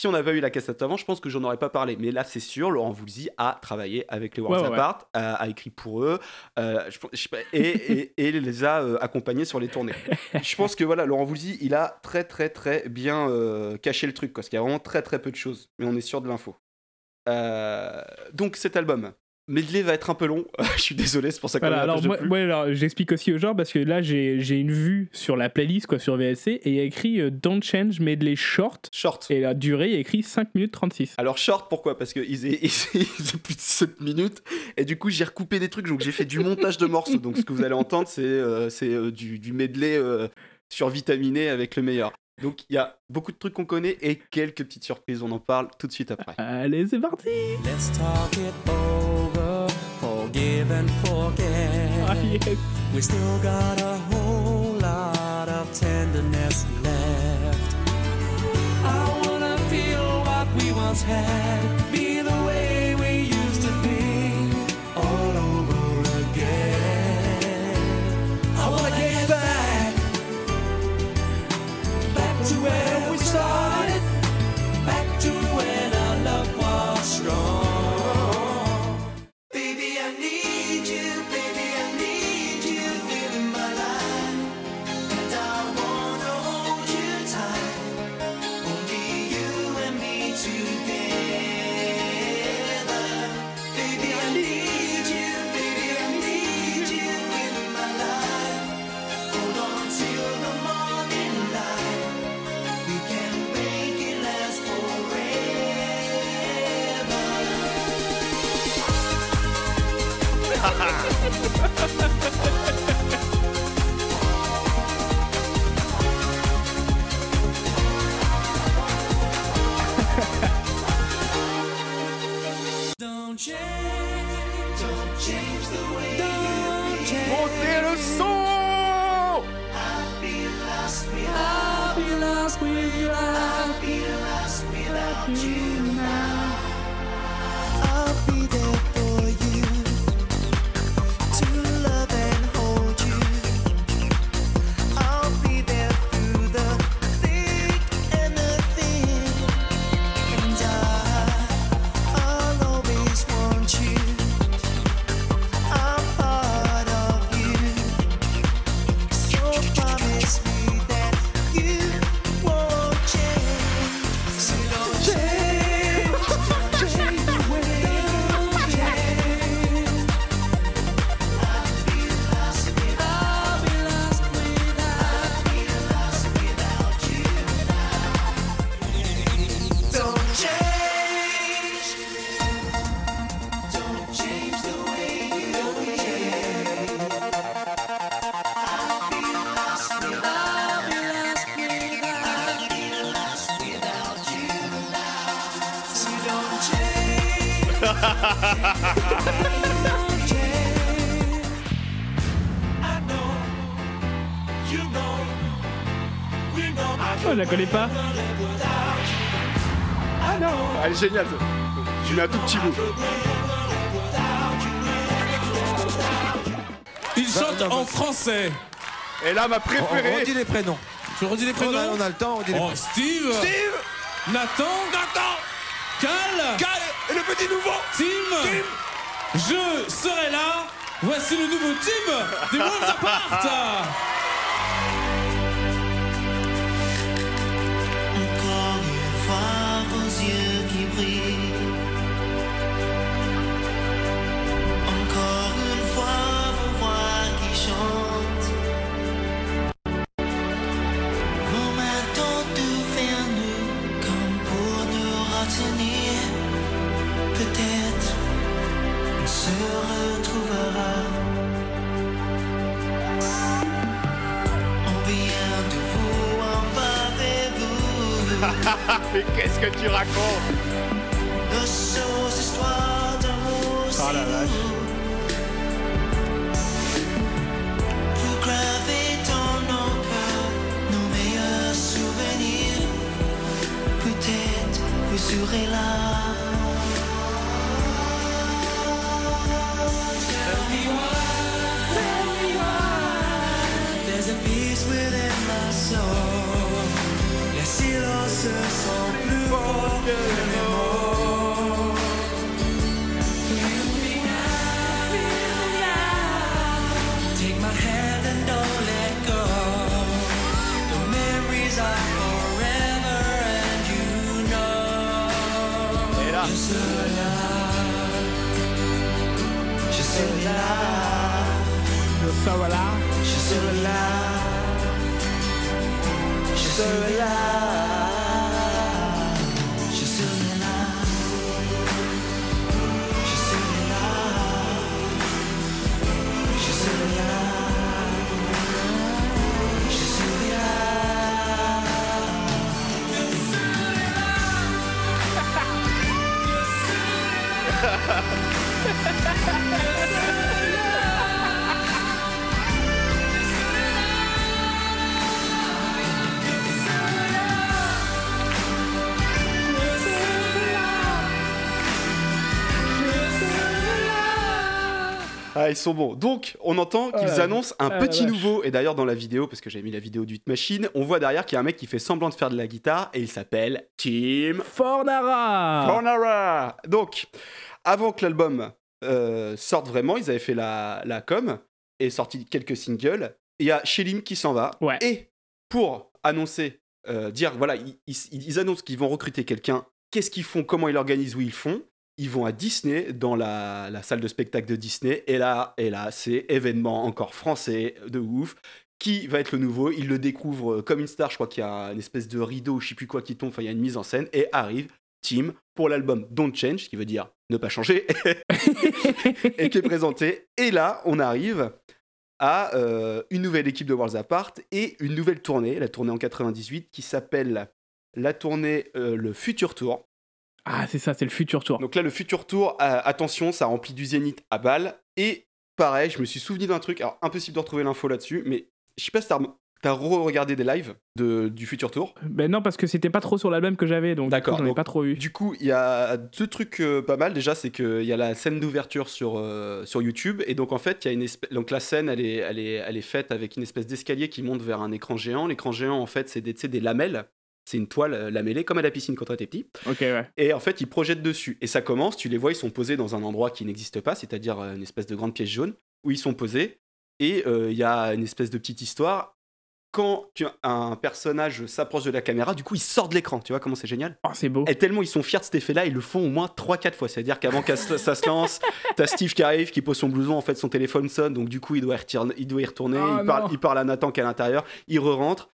si on avait eu la cassette avant, je pense que j'en aurais pas parlé. Mais là, c'est sûr, Laurent Voulzy a travaillé avec les Worlds Ouais, ouais, Apart, a, a écrit pour eux, euh, je je et, et- et les a euh, accompagnés sur les tournées. je pense que voilà, Laurent Voulzy, il a très très très bien euh, caché le truc, quoi, parce qu'il y a vraiment très très peu de choses, mais on est sûr de l'info. Donc cet album, Medley va être un peu long. je suis désolé, c'est pour ça qu'on Voilà, a alors, moi, ouais, alors j'explique aussi aux gens parce que là j'ai une vue sur la playlist quoi sur VSC et il y a écrit euh, Don't Change Medley Short Short. et la durée il y a écrit 5 minutes 36. Alors short, pourquoi? Parce qu'ils faisaient, ils faisaient plus de 7 minutes et du coup j'ai recoupé des trucs, donc j'ai fait du montage de morceaux. Donc ce que vous allez entendre, c'est euh, euh, du, du medley euh, survitaminé avec le meilleur. Donc il y a beaucoup de trucs qu'on connaît et quelques petites surprises, on en parle tout de suite après. Allez c'est parti Let's talk it over, forgive and forget. Ah, yes. We still got a whole lot of tenderness left. I wanna feel what we once had, Don't change, don't change the way don't change. Montez le son I'll be lost without, I'll be lost without you Bout. Il chante en français. Et là, ma préférée. on redit les prénoms. Tu redis les On prénoms a, on a le temps, on dit les Oh, prénoms. Steve. Steve. Nathan. Nathan. Cal. Cal. Et le petit nouveau. Tim. Je serai là. Voici le nouveau Tim des Worlds Apart Je serai là. Ça voilà. Je serai là. Je serai là. Ah, ils sont bons. Donc, on entend qu'ils annoncent un ah petit nouveau. Et d'ailleurs, dans la vidéo, parce que j'ai mis la vidéo du Hit Machine, on voit derrière qu'il y a un mec qui fait semblant de faire de la guitare et il s'appelle Tim Fornara Fornara. Donc, avant que l'album euh, sorte vraiment, ils avaient fait la, la com et sorti quelques singles. Il y a Shelim qui s'en va. Ouais. Et pour annoncer, euh, dire, voilà, ils, ils- ils annoncent qu'ils vont recruter quelqu'un. Qu'est-ce qu'ils font Comment ils l'organisent Où ils le font ils vont à Disney, dans la, salle de spectacle de Disney, et là, et là c'est événement encore français de ouf. Qui va être le nouveau Ils le découvrent comme une star, je crois qu'il y a une espèce de rideau, je sais plus quoi qui tombe, enfin il y a une mise en scène, et arrive Tim pour l'album Don't Change, qui veut dire ne pas changer, et qui est présenté. Et là, on arrive à euh, une nouvelle équipe de Worlds Apart et une nouvelle tournée, la tournée en 98, qui s'appelle la tournée euh, Le Future Tour. Ah, c'est ça, c'est le futur tour. Donc là, le Future Tour, euh, attention, ça remplit du Zénith à balle. Et pareil, je me suis souvenu d'un truc, alors impossible de retrouver l'info là-dessus, mais je sais pas si t'as t'as re-regardé des lives de, du Future Tour. Ben non, parce que c'était pas trop sur l'album que j'avais, donc D'accord, j'en ai pas trop eu. Du coup, il y a deux trucs euh, pas mal. Déjà, c'est qu'il y a la scène d'ouverture sur, euh, sur YouTube. Et donc, en fait, il y a une espèce... donc, la scène, elle est, elle, est, elle est faite avec une espèce d'escalier qui monte vers un écran géant. L'écran géant, en fait, c'est des, des lamelles. C'est une toile euh, lamellée, comme à la piscine quand t'étais petit. Ok, ouais. Et en fait, ils projettent dessus. Et ça commence, tu les vois, ils sont posés dans un endroit qui n'existe pas, c'est-à-dire euh, une espèce de grande pièce jaune, où ils sont posés. Et euh, il y a une espèce de petite histoire. Quand tu- un personnage s'approche de la caméra, du coup, il sort de l'écran. Tu vois comment c'est génial? Oh, c'est beau. Et tellement ils sont fiers de cet effet-là, ils le font au moins 3-4 fois. C'est-à-dire qu'avant que ça se lance, t'as Steve qui arrive, qui pose son blouson, en fait son téléphone sonne, donc du coup il doit y retourner, Ah, il, parle, il parle à Nathan qui est à l'intérieur, il re-rentre.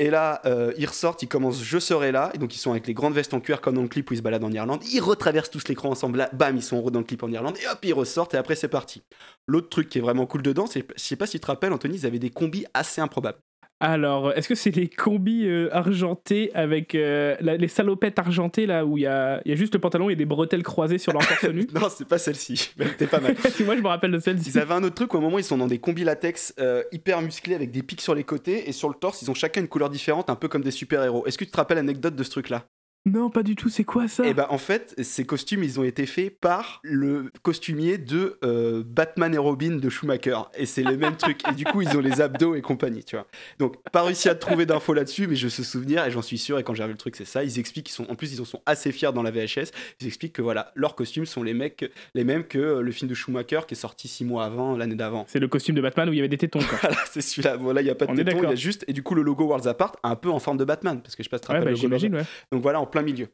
Et là, euh, ils ressortent, ils commencent Je serai là, et donc ils sont avec les grandes vestes en cuir comme dans le clip où ils se baladent en Irlande. Ils retraversent tous l'écran ensemble, là, bam, ils sont dans le clip en Irlande, et hop, ils ressortent, et après c'est parti. L'autre truc qui est vraiment cool dedans, c'est, je sais pas si tu te rappelles, Anthony, ils avaient des combis assez improbables. Alors, est-ce que c'est les combis euh, argentés avec euh, la- les salopettes argentées là où il y a, il y a juste le pantalon et des bretelles croisées sur leur torse nu? Non, c'est pas celle-ci, t'es pas mal. Moi, je me rappelle de celle-ci. Ils avaient un autre truc où à un moment ils sont dans des combis latex euh, hyper musclés avec des pics sur les côtés et sur le torse ils ont chacun une couleur différente, un peu comme des super-héros. Est-ce que tu te rappelles l'anecdote de ce truc-là? Non, pas du tout. C'est quoi ça? Eh ben en fait, ces costumes ils ont été faits par le costumier de euh, Batman et Robin de Schumacher et c'est les mêmes trucs et du coup ils ont les abdos et compagnie, tu vois. Donc pas réussi à trouver d'infos là-dessus mais je me souvenir et j'en suis sûr et quand j'ai revu le truc c'est ça, ils expliquent qu'ils sont en plus ils en sont assez fiers dans la VHS, ils expliquent que voilà, leurs costumes sont les mecs les mêmes que euh, le film de Schumacher qui est sorti six mois avant l'année d'avant. C'est le costume de Batman où il y avait des tétons. Quoi. Voilà, c'est celui-là. Bon, là, il n'y a pas de On est téton, il y a juste. Et du coup, le logo Worlds Apart, un peu en forme de Batman. Parce que je sais pas si tu te Ouais, rappelles bah, le logo ouais. Donc voilà, en plein milieu.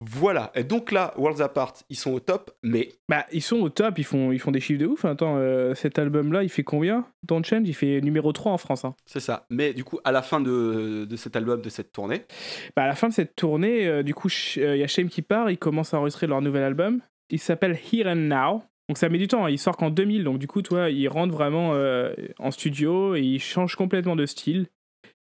Voilà. Et donc là, Worlds Apart, ils sont au top, mais Bah, ils sont au top, ils font, ils font des chiffres de ouf. Attends, euh, cet album-là, il fait combien Don't Change, il fait numéro 3 en France. hein. c'est ça. Mais du coup, à la fin de, de cet album, de cette tournée, Bah, à la fin de cette tournée, euh, du coup, euh, il y a Shame qui part, ils commencent à enregistrer leur nouvel album. Il s'appelle Here and Now. Donc ça met du temps, hein. il sort qu'en 2000, donc du coup, toi, ils rentrent vraiment en studio et ils changent complètement de style.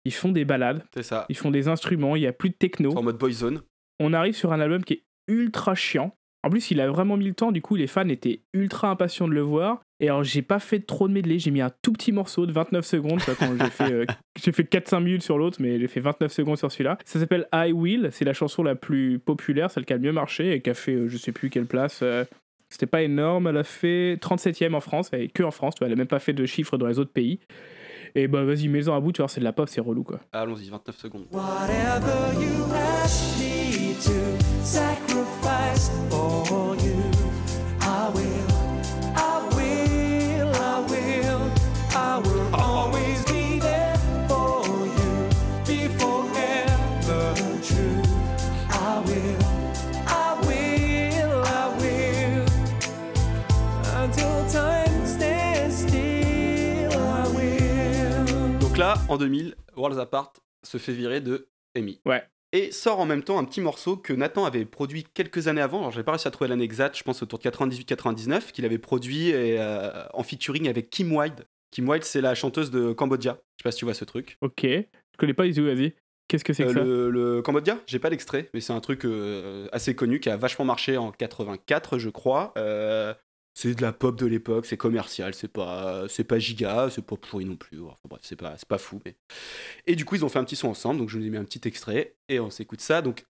Ils font des balades, C'est ça. ils font des instruments, il y a plus de techno. En mode boyzone. On arrive sur un album qui est ultra chiant. En plus, il a vraiment mis le temps, du coup, les fans étaient ultra impatients de le voir. Et alors, j'ai pas fait trop de medley, j'ai mis un tout petit morceau de 29 secondes. j'ai fait, euh, j'ai fait 4-5 minutes sur l'autre, mais j'ai fait 29 secondes sur celui-là. Ça s'appelle I Will, c'est la chanson la plus populaire, celle qui a le mieux marché et qui a fait euh, je sais plus quelle place. euh, C'était pas énorme, elle a fait 37ème en France, et que en France, tu vois, elle a même pas fait de chiffres dans les autres pays. Et bah vas-y, mets-en à bout, tu vois, c'est de la pop, c'est relou quoi. Allons-y, 29 secondes. Whatever you ask me to sacrifice for you, I will, I will, I will, I will always be there for you, be forever true. I will, I will, I will, until time stands still, I will. Donc là, en 2000, Worlds Apart se fait virer de Amy. Ouais. Et sort en même temps un petit morceau que Nathan avait produit quelques années avant. Alors, j'ai pas réussi à trouver l'année exacte, je pense autour de 98-99, qu'il avait produit et, euh, en featuring avec Kim Wilde. Kim Wilde, c'est la chanteuse de Cambodia. Je sais pas si tu vois ce truc. Ok, je connais pas tout, vas-y. Qu'est-ce que c'est que Euh, ça le, le Cambodia, j'ai pas l'extrait, mais c'est un truc euh, assez connu qui a vachement marché en 84, je crois. Euh, c'est de la pop de l'époque, c'est commercial, c'est pas, c'est pas giga, c'est pas pourri non plus. Enfin bref, c'est pas, c'est pas fou. Mais... Et du coup, ils ont fait un petit son ensemble, donc je vous ai mis un petit extrait et on s'écoute ça. Donc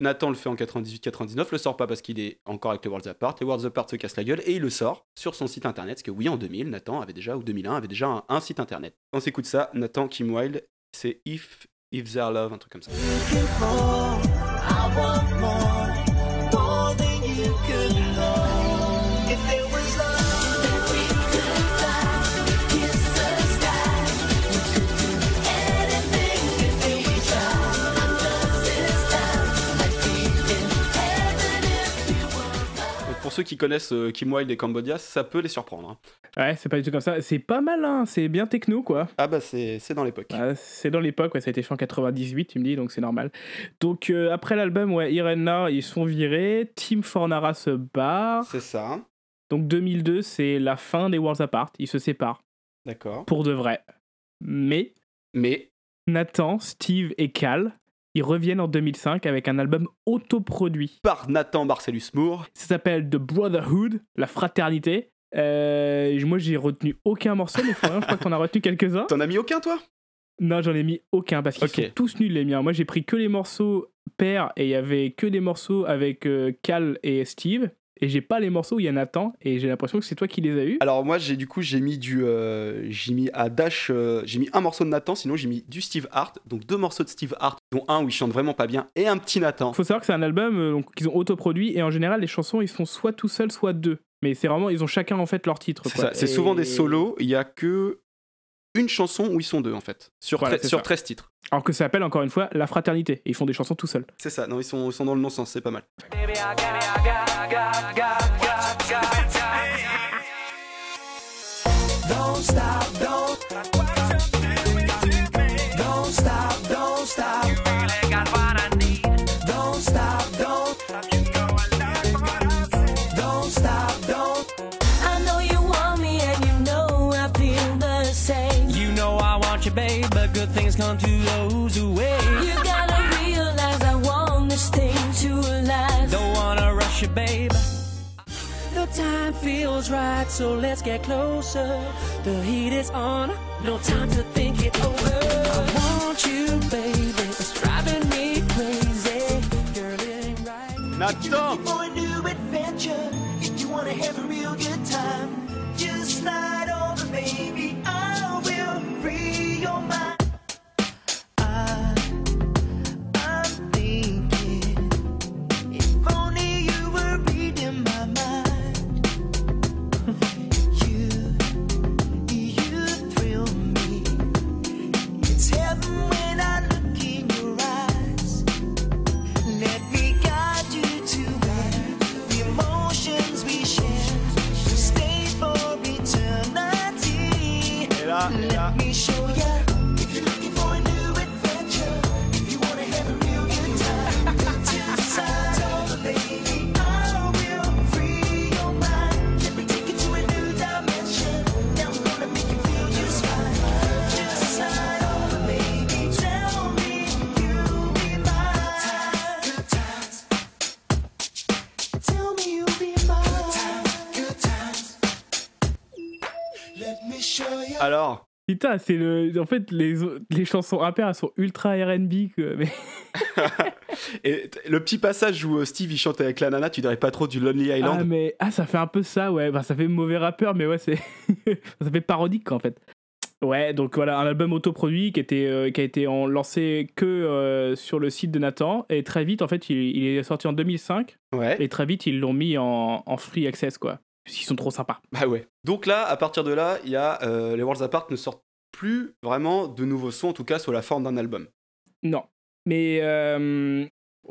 Nathan le fait en 98-99, le sort pas parce qu'il est encore avec les Worlds Apart. Les Worlds Apart se cassent la gueule et il le sort sur son site internet. Parce que oui, en 2000, Nathan avait déjà, ou 2001, avait déjà un, site internet. On s'écoute ça, Nathan Kim Wilde, c'est If, If Their Love, un truc comme ça. Pour ceux qui connaissent euh, Kim Wilde et Cambodia, ça peut les surprendre. hein. Ouais, c'est pas du tout comme ça. C'est pas mal, hein. c'est bien techno, quoi. Ah bah c'est c'est dans l'époque. C'est dans l'époque, ouais, ça a été fait en 98, tu me dis, donc c'est normal. Donc euh, après l'album, ouais, Irena, ils sont virés, Team Fornara se barre. C'est ça, Donc 2002, c'est la fin des Worlds Apart, ils se séparent, d'accord. pour de vrai. Mais Mais Nathan, Steve et Cal, ils reviennent en 2005 avec un album autoproduit. par Nathan Marcellus Moore, Ça s'appelle The Brotherhood, la fraternité. Euh, moi, j'ai retenu aucun morceau, mais je crois qu'on a retenu quelques-uns. t'en as mis aucun toi? Non, j'en ai mis aucun parce qu'ils sont tous nuls les miens. Moi, j'ai pris que les morceaux pairs et il y avait que des morceaux avec euh, Cal et Steve. Et j'ai pas les morceaux où il y a Nathan et j'ai l'impression que c'est toi qui les as eus. Alors moi j'ai du coup j'ai mis du euh, j'ai mis à Dash euh, j'ai mis un morceau de Nathan sinon j'ai mis du Steve Hart donc deux morceaux de Steve Hart dont un où il chante vraiment pas bien et un petit Nathan. Faut savoir que c'est un album euh, donc, qu'ils ont autoproduit et en général les chansons ils sont soit tout seuls soit deux. Mais c'est vraiment ils ont chacun en fait leur titre. C'est souvent des solos, il y a que une chanson où ils sont deux en fait sur, Voilà, tre- c'est sur ça. 13 titres. Alors que ça s'appelle encore une fois la fraternité. Et ils font des chansons tout seuls. C'est ça, non ils sont, ils sont dans le non-sens, c'est pas mal. Don't stop. Don't time feels right, so let's get closer. The heat is on, no time to think it over. I want you, baby, it's driving me crazy. Girl, it ain't right. Nathan For a new adventure, if you wanna have a real good time, just slide C'est le. En fait, les, les chansons rappeurs, elles sont ultra RB. Mais... Et le petit passage où euh, Steve il chante avec la nana, tu dirais pas trop du Lonely Ah, Island? mais. Ah, ça fait un peu ça, ouais. Bah, ça fait mauvais rappeur, mais ouais, c'est. ça fait parodique, en fait. Ouais, donc voilà, un album autoproduit qui, était, euh, qui a été en- lancé que euh, sur le site de Nathan. Et très vite, en fait, il, il est sorti en 2005. Ouais. Et très vite, ils l'ont mis en, en free access, quoi. Parce qu'ils sont trop sympas. Bah ouais. Donc là, à partir de là, il y a euh, les Worlds Apart ne sortent plus vraiment de nouveaux sons, en tout cas sous la forme d'un album. Non. Mais euh,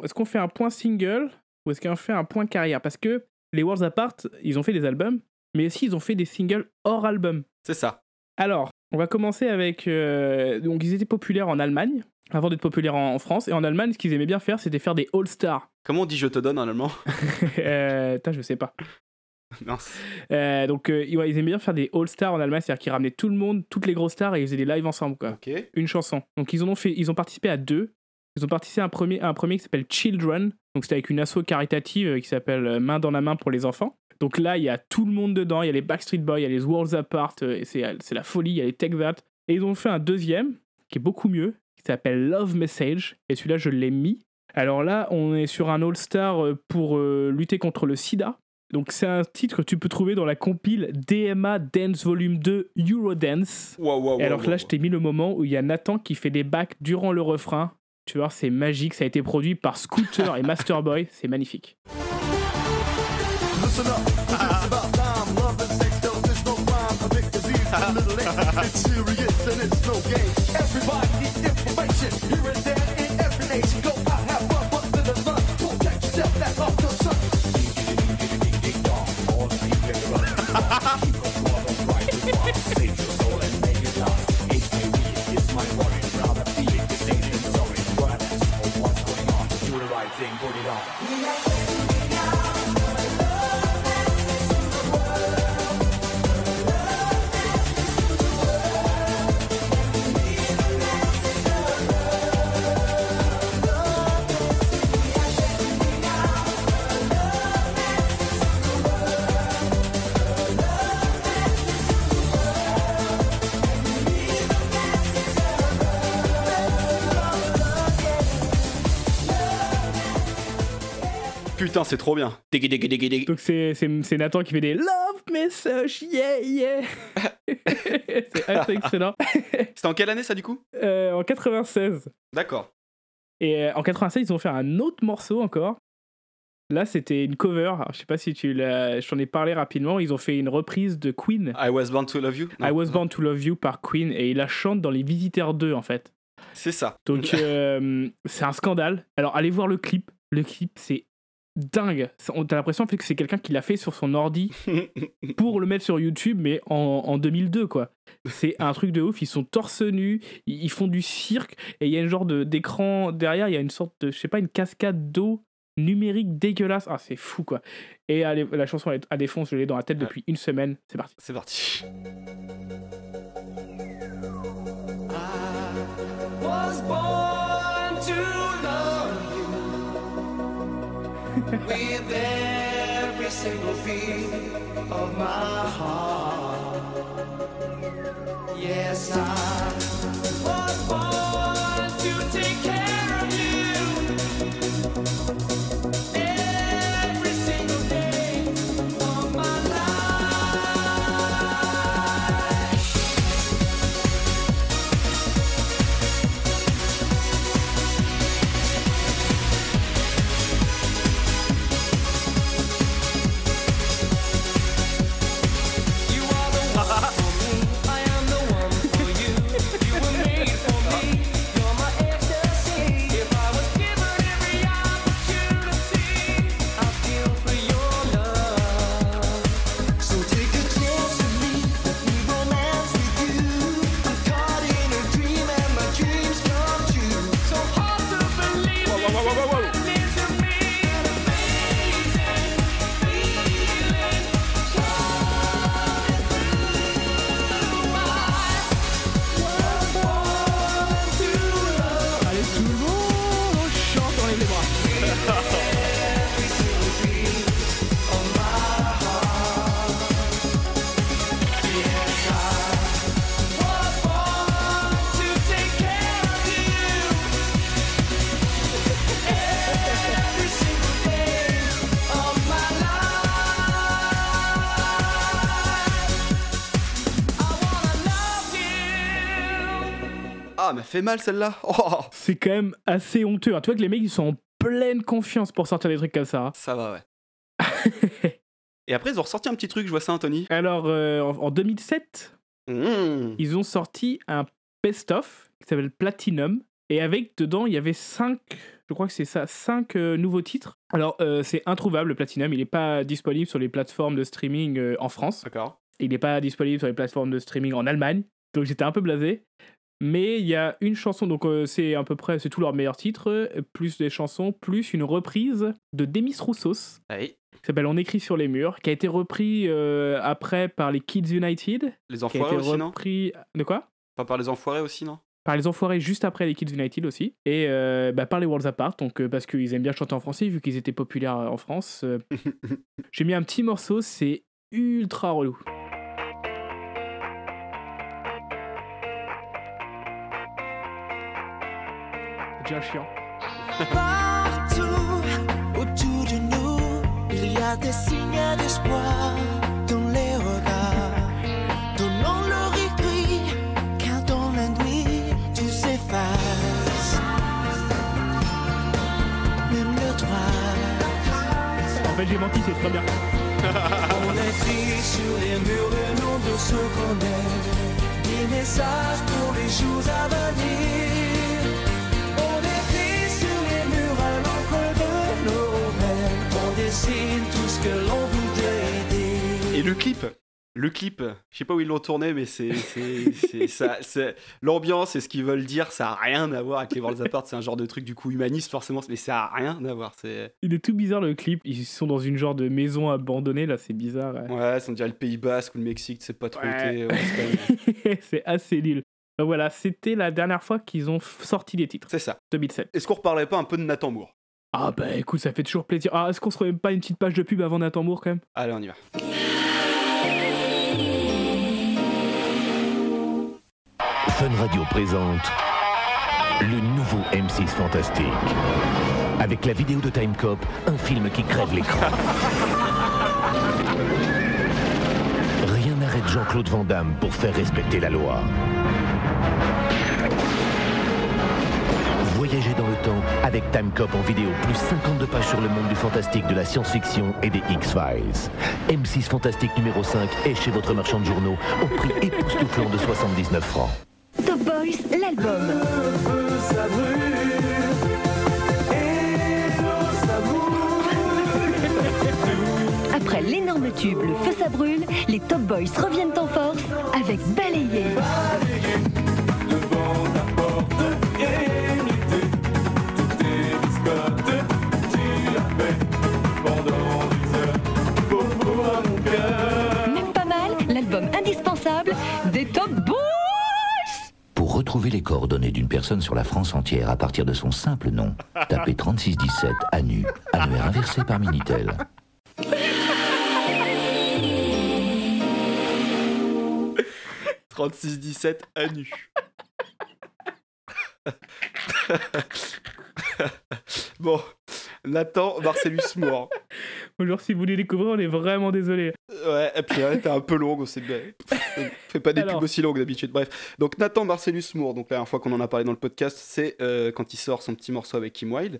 est-ce qu'on fait un point single ou est-ce qu'on fait un point carrière? Parce que les Worlds Apart, ils ont fait des albums, mais aussi ils ont fait des singles hors album. C'est ça. Alors, on va commencer avec. euh, donc, ils étaient populaires en Allemagne, avant d'être populaires en, en France. Et en Allemagne, ce qu'ils aimaient bien faire, c'était faire des All-Stars. Comment on dit je te donne en allemand? Euh, putain, je sais pas. Euh, donc, euh, ouais, ils aimaient bien faire des All-Stars en Allemagne, c'est-à-dire qu'ils ramenaient tout le monde, toutes les grosses stars, et ils faisaient des lives ensemble, quoi. Une chanson. Donc, ils, en ont, fait, ils ont participé à deux. Ils ont participé à un premier, à un premier qui s'appelle Children. Donc, c'était avec une asso caritative euh, qui s'appelle euh, Main dans la main pour les enfants. Donc là, il y a tout le monde dedans. Il y a les Backstreet Boys, il y a les Worlds Apart, et c'est la folie. Il y a les Take That. Et ils ont fait un deuxième qui est beaucoup mieux, qui s'appelle Love Message. Et celui-là, je l'ai mis. Alors là, on est sur un All-Star pour euh, lutter contre le sida. Donc c'est un titre que tu peux trouver dans la compile DMA Dance Volume 2 Eurodance. Waouh, Et alors là, je t'ai mis le moment où il y a Nathan qui fait des bacs durant le refrain. Tu vois, c'est magique. Ça a été produit par Scooter et Masterboy. C'est magnifique. Putain, c'est trop bien. Donc c'est c'est- c'est Nathan qui fait des love messages, yeah, yeah. c'est assez excellent. C'était en quelle année ça du coup? Euh, en 96. D'accord. Et euh, en 96, ils ont fait un autre morceau encore. Là, c'était une cover. Alors, je sais pas si tu l'as. Je t'en ai parlé rapidement. Ils ont fait une reprise de Queen. I was born to love you? Non. I Was Born to Love You par Queen. Et il la chante dans Les Visiteurs 2, en fait. C'est ça. Donc, euh, c'est un scandale. Alors, allez voir le clip. Le clip, c'est dingue. T'as l'impression en fait, que c'est quelqu'un qui l'a fait sur son ordi pour le mettre sur YouTube, mais en, en 2002, quoi. C'est un truc de ouf. Ils sont torse nus, ils, font du cirque, et il y a une genre de- d'écran derrière, il y a une sorte de, je sais pas, une cascade d'eau numérique dégueulasse. Ah, c'est fou, quoi. Et allez, la chanson elle est à défonce, je l'ai dans la tête depuis une semaine. C'est parti. C'est parti. was born with every single beat of my heart. Yes, I fait mal celle-là. Oh, C'est quand même assez honteux. hein. Tu vois que les mecs, ils sont en pleine confiance pour sortir des trucs comme ça. hein. ça va, ouais. Et après, ils ont ressorti un petit truc, je vois ça, Anthony. Alors, euh, en, en 2007, Mmh. ils ont sorti un best-of qui s'appelle Platinum. Et avec dedans, il y avait 5, je crois que c'est ça, 5 nouveaux titres. Alors, euh, c'est introuvable, le Platinum. Il n'est pas disponible sur les plateformes de streaming euh, en France. D'accord. Il n'est pas disponible sur les plateformes de streaming en Allemagne. Donc, j'étais un peu blasé. Mais il y a une chanson, donc euh, c'est à peu près, c'est tous leurs meilleurs titres, euh, plus des chansons, plus une reprise de Demis Roussos, Allez, qui s'appelle On écrit sur les murs, qui a été repris euh, après par les Kids United, les qui a enfoirés été aussi, non repris... De quoi? Pas par les enfoirés aussi, non? Par les Enfoirés juste après les Kids United aussi, et euh, bah, par les Worlds Apart, donc euh, parce qu'ils aiment bien chanter en français, vu qu'ils étaient populaires en France. euh, J'ai mis un petit morceau, c'est ultra relou. Déjà chiant. Partout autour de nous, il y a des signes d'espoir dans les regards. Donnons leur écrit, car dans la nuit, tout s'efface. Même le droit. En fait, j'ai menti, c'est très bien. On écrit sur les murs le nom de ceux qu'on aime. Des messages pour les jours à venir. Rêves. On dessine tout ce que l'on voudrait dire. Et le clip le clip, je sais pas où ils l'ont tourné, mais c'est c'est- c'est- ça- c'est- l'ambiance et ce qu'ils veulent dire, ça a rien à voir avec les Worlds Apart. C'est un genre de truc du coup humaniste forcément, mais ça a rien à voir. C'est Il est tout bizarre le clip. Ils sont dans une genre de maison abandonnée, là, c'est bizarre. ouais. ouais, on dirait le Pays Basque ou le Mexique, c'est pas trop Ouais. ouais, c'est c'est assez nul. Donc voilà, c'était la dernière fois qu'ils ont sorti des titres. C'est ça. 2007. Est-ce qu'on reparlerait pas un peu de Nathan Moore? Ah bah écoute, ça fait toujours plaisir. Ah, est-ce qu'on se ferait pas une petite page de pub avant Nathan Moore quand même? Allez, on y va. Fun Radio présente le nouveau M6 Fantastique. Avec la vidéo de Time Cop, un film qui crève l'écran. Rien n'arrête Jean-Claude Van Damme pour faire respecter la loi. Voyagez dans le temps avec Time Cop en vidéo, plus 52 pages sur le monde du fantastique, de la science-fiction et des X-Files. M6 Fantastique numéro 5 est chez votre marchand de journaux au prix époustouflant de 79 francs. Top Boys, l'album. Après l'énorme tube Le Feu ça brûle, les Top Boys reviennent en force avec Balayé. Pour retrouver les coordonnées d'une personne sur la France entière à partir de son simple nom, tapez 3617 ANU, annuaire inversé par Minitel. 36-17 à nu. bon, Nathan Marcellus Moore. Bonjour, si vous voulez découvrir, on est vraiment désolé. Ouais, et puis elle était un peu longue, on bien. Fais pas des Alors. pubs aussi longues d'habitude. Bref, donc Nathan Marcellus Moore, donc la dernière fois qu'on en a parlé dans le podcast, c'est euh, quand il sort son petit morceau avec Kim Wilde.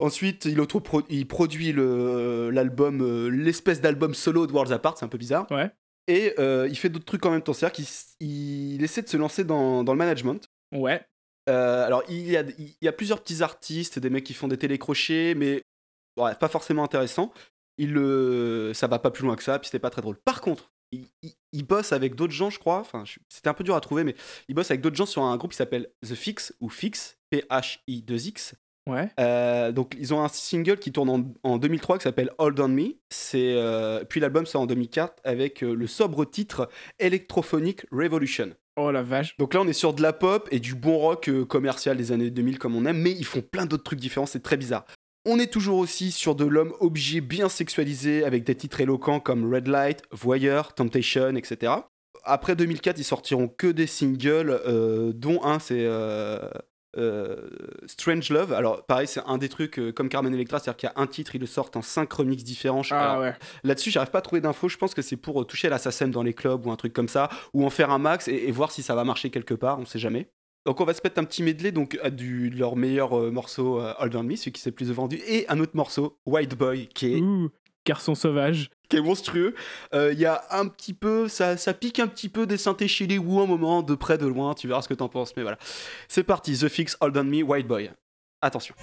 Ensuite, il, produit le- l'album, euh, l'espèce d'album solo de Worlds Apart, c'est un peu bizarre. Ouais. Et euh, il fait d'autres trucs en même temps, c'est-à-dire qu'il essaie de se lancer dans, dans le management. Ouais. Euh, alors, il y, a, il y a plusieurs petits artistes, des mecs qui font des télécrochets, mais ouais, pas forcément intéressant. Il, euh, ça va pas plus loin que ça, puis c'était pas très drôle. Par contre, il, il- il bosse avec d'autres gens, je crois. Enfin, c'était un peu dur à trouver, mais il bosse avec d'autres gens sur un groupe qui s'appelle The Fix ou Fix, P-H-I-2-X. Ouais. Euh, donc, ils ont un single qui tourne en, en 2003 qui s'appelle Hold on Me. C'est, euh, puis l'album sort en 2004 avec le sobre titre Electrophonic Revolution. Oh la vache. Donc là, on est sur de la pop et du bon rock euh, commercial des années 2000 comme on aime, mais ils font plein d'autres trucs différents, c'est très bizarre. On est toujours aussi sur de l'homme objet bien sexualisé avec des titres éloquents comme Red Light, Voyeur, Temptation, etc. Après 2004, ils sortiront que des singles, euh, dont un c'est euh, euh, Strange Love. Alors pareil, c'est un des trucs euh, comme Carmen Electra, c'est-à-dire qu'il y a un titre, ils le sortent en cinq remixes différents. Je- Ah ouais. Là-dessus, j'arrive pas à trouver d'infos. Je pense que c'est pour euh, toucher la SACEM dans les clubs ou un truc comme ça, ou en faire un max et, et voir si ça va marcher quelque part. On sait jamais. Donc on va se mettre un petit medley donc à du de leur meilleur euh, morceau Hold On Me, celui qui s'est le plus vendu, et un autre morceau White Boy qui est garçon sauvage. qui est monstrueux. Euh, Il y a un petit peu, ça, ça pique un petit peu des synthés les Wu un moment, de près, de loin, tu verras ce que t'en penses, mais voilà. C'est parti, The Fix, Hold On Me, White Boy. Attention.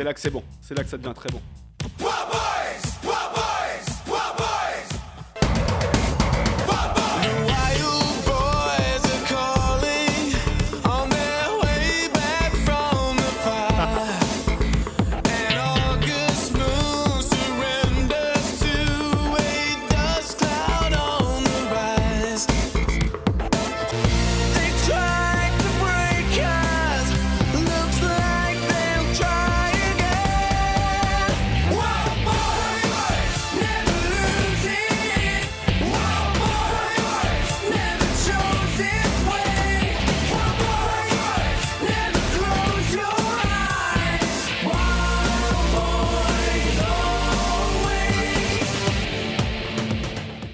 C'est là que c'est bon, c'est là que ça devient très bon.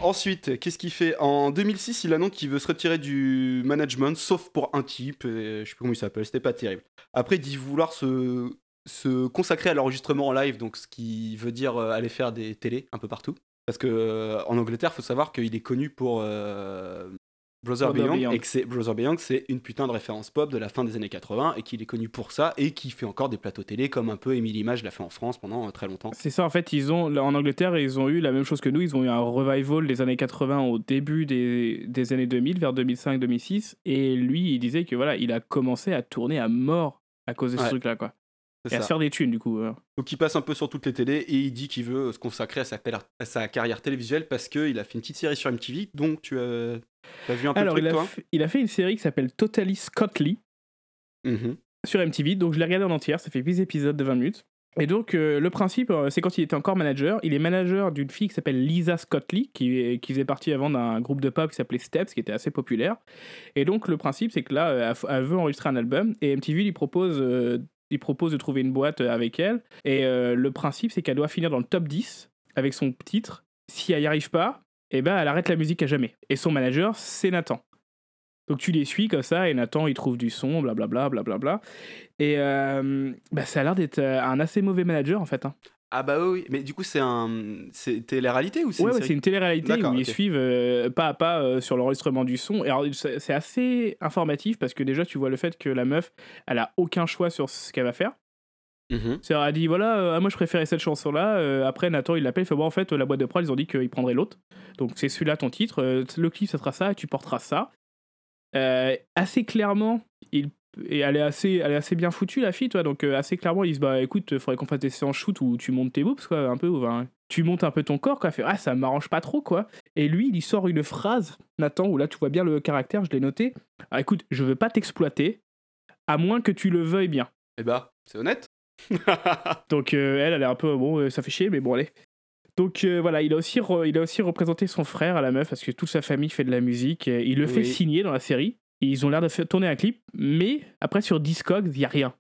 Ensuite, qu'est-ce qu'il fait En 2006, il annonce qu'il veut se retirer du management, sauf pour un type, et je sais plus comment il s'appelle, c'était pas terrible. Après, il dit vouloir se, consacrer à l'enregistrement en live, donc ce qui veut dire euh, aller faire des télés un peu partout. Parce que euh, en Angleterre, faut savoir qu'il est connu pour euh, Brother, Brother Beyond, Beyond. et que c'est Brother Beyond, c'est une putain de référence pop de la fin des années 80, et qu'il est connu pour ça, et qui fait encore des plateaux télé, comme un peu Émilie Image l'a fait en France pendant euh, très longtemps. C'est ça, en fait, ils ont, là, en Angleterre, ils ont eu la même chose que nous. Ils ont eu un revival des années 80 au début des, des années 2000, vers 2005-2006. Et lui, il disait que voilà, il a commencé à tourner à mort à cause de ce Ouais. truc-là, quoi. Et à se faire des thunes, du coup. euh. Donc il passe un peu sur toutes les télés et il dit qu'il veut se consacrer à sa, à sa carrière télévisuelle parce qu'il a fait une petite série sur MTV. Donc tu as, as vu un peu Alors, truc il a, toi fait, il a fait une série qui s'appelle Totally Scotly Mhm. sur MTV. Donc, je l'ai regardé en entière. Ça fait 8 épisodes de 20 minutes. Et donc, euh, le principe, euh, c'est quand il était encore manager. Il est manager d'une fille qui s'appelle Lisa Scottley, qui, qui faisait partie avant d'un groupe de pop qui s'appelait Steps, qui était assez populaire. Et donc, le principe, c'est que là, euh, elle, veut enregistrer un album. Et MTV lui propose, il propose de trouver une boîte avec elle. Et le principe, c'est qu'elle doit finir dans le top 10 avec son titre. Si elle n'y arrive pas, eh ben, elle arrête la musique à jamais. Et son manager, c'est Nathan. Donc tu les suis comme ça, et Nathan il trouve du son, blablabla, blablabla. Et euh, bah, ça a l'air d'être euh, un assez mauvais manager en fait. hein. Ah bah oui, mais du coup c'est un... C'est télé-réalité ou c'est Ouais, une ouais, série c'est une télé-réalité où ils suivent euh, pas à pas euh, sur l'enregistrement du son. Et alors c'est c'est assez informatif parce que déjà tu vois le fait que la meuf, elle a aucun choix sur ce qu'elle va faire. Mhm. C'est-à-dire, elle dit voilà, euh, ah, moi je préférais cette chanson-là. Euh, après, Nathan il l'appelle, il fait bon, en fait, la boîte de prod ils ont dit qu'ils prendraient l'autre. Donc c'est celui-là ton titre. Euh, le clip ça sera ça et tu porteras ça. Euh, assez clairement, il, et elle est assez, elle est assez bien foutue la fille, toi. Donc euh, assez clairement, ils disent bah écoute, faudrait qu'on fasse des séances shoot où tu montes tes boobs, quoi, un peu. ou, tu montes un peu ton corps, quoi. Elle Fait ah ça m'arrange pas trop, quoi. Et lui, il y sort une phrase, Nathan, où là tu vois bien le caractère, je l'ai noté. Ah, écoute, je veux pas t'exploiter, à moins que tu le veuilles bien. Eh bah, c'est honnête. Donc euh, elle, elle est un peu bon, euh, ça fait chier, mais bon allez. Donc euh, voilà, il a aussi il a aussi représenté son frère à la meuf parce que toute sa famille fait de la musique. il le fait signer dans la série. Et ils ont l'air de faire tourner un clip, mais après sur Discogs, il y a rien.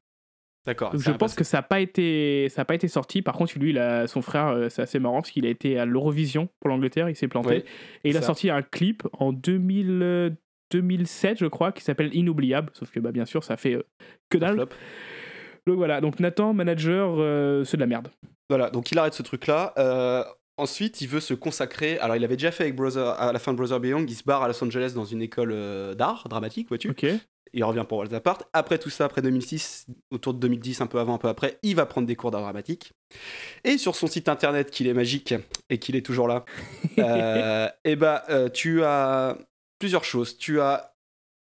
D'accord. Donc je pense que ça n'a pas été ça a pas été sorti. Par contre, lui, il a, son frère, c'est assez marrant parce qu'il a été à l'Eurovision pour l'Angleterre, il s'est planté et il a sorti un clip en 2000, euh, 2007, je crois, qui s'appelle Inoubliable. Sauf que bah bien sûr, ça fait que dalle. Donc voilà, donc Nathan, manager, euh, c'est de la merde. Voilà, donc il arrête ce truc-là. Euh, ensuite, il veut se consacrer. Alors, il avait déjà fait avec Brother, à la fin de Brother Beyond, il se barre à Los Angeles dans une école euh, d'art dramatique, vois-tu. Ok. Il revient pour Worlds Apart. Après tout ça, après 2006, autour de 2010, un peu avant, un peu après, il va prendre des cours d'art dramatique. Et sur son site internet, qu'il est magique et qu'il est toujours là, et bah, euh, tu as plusieurs choses. Tu as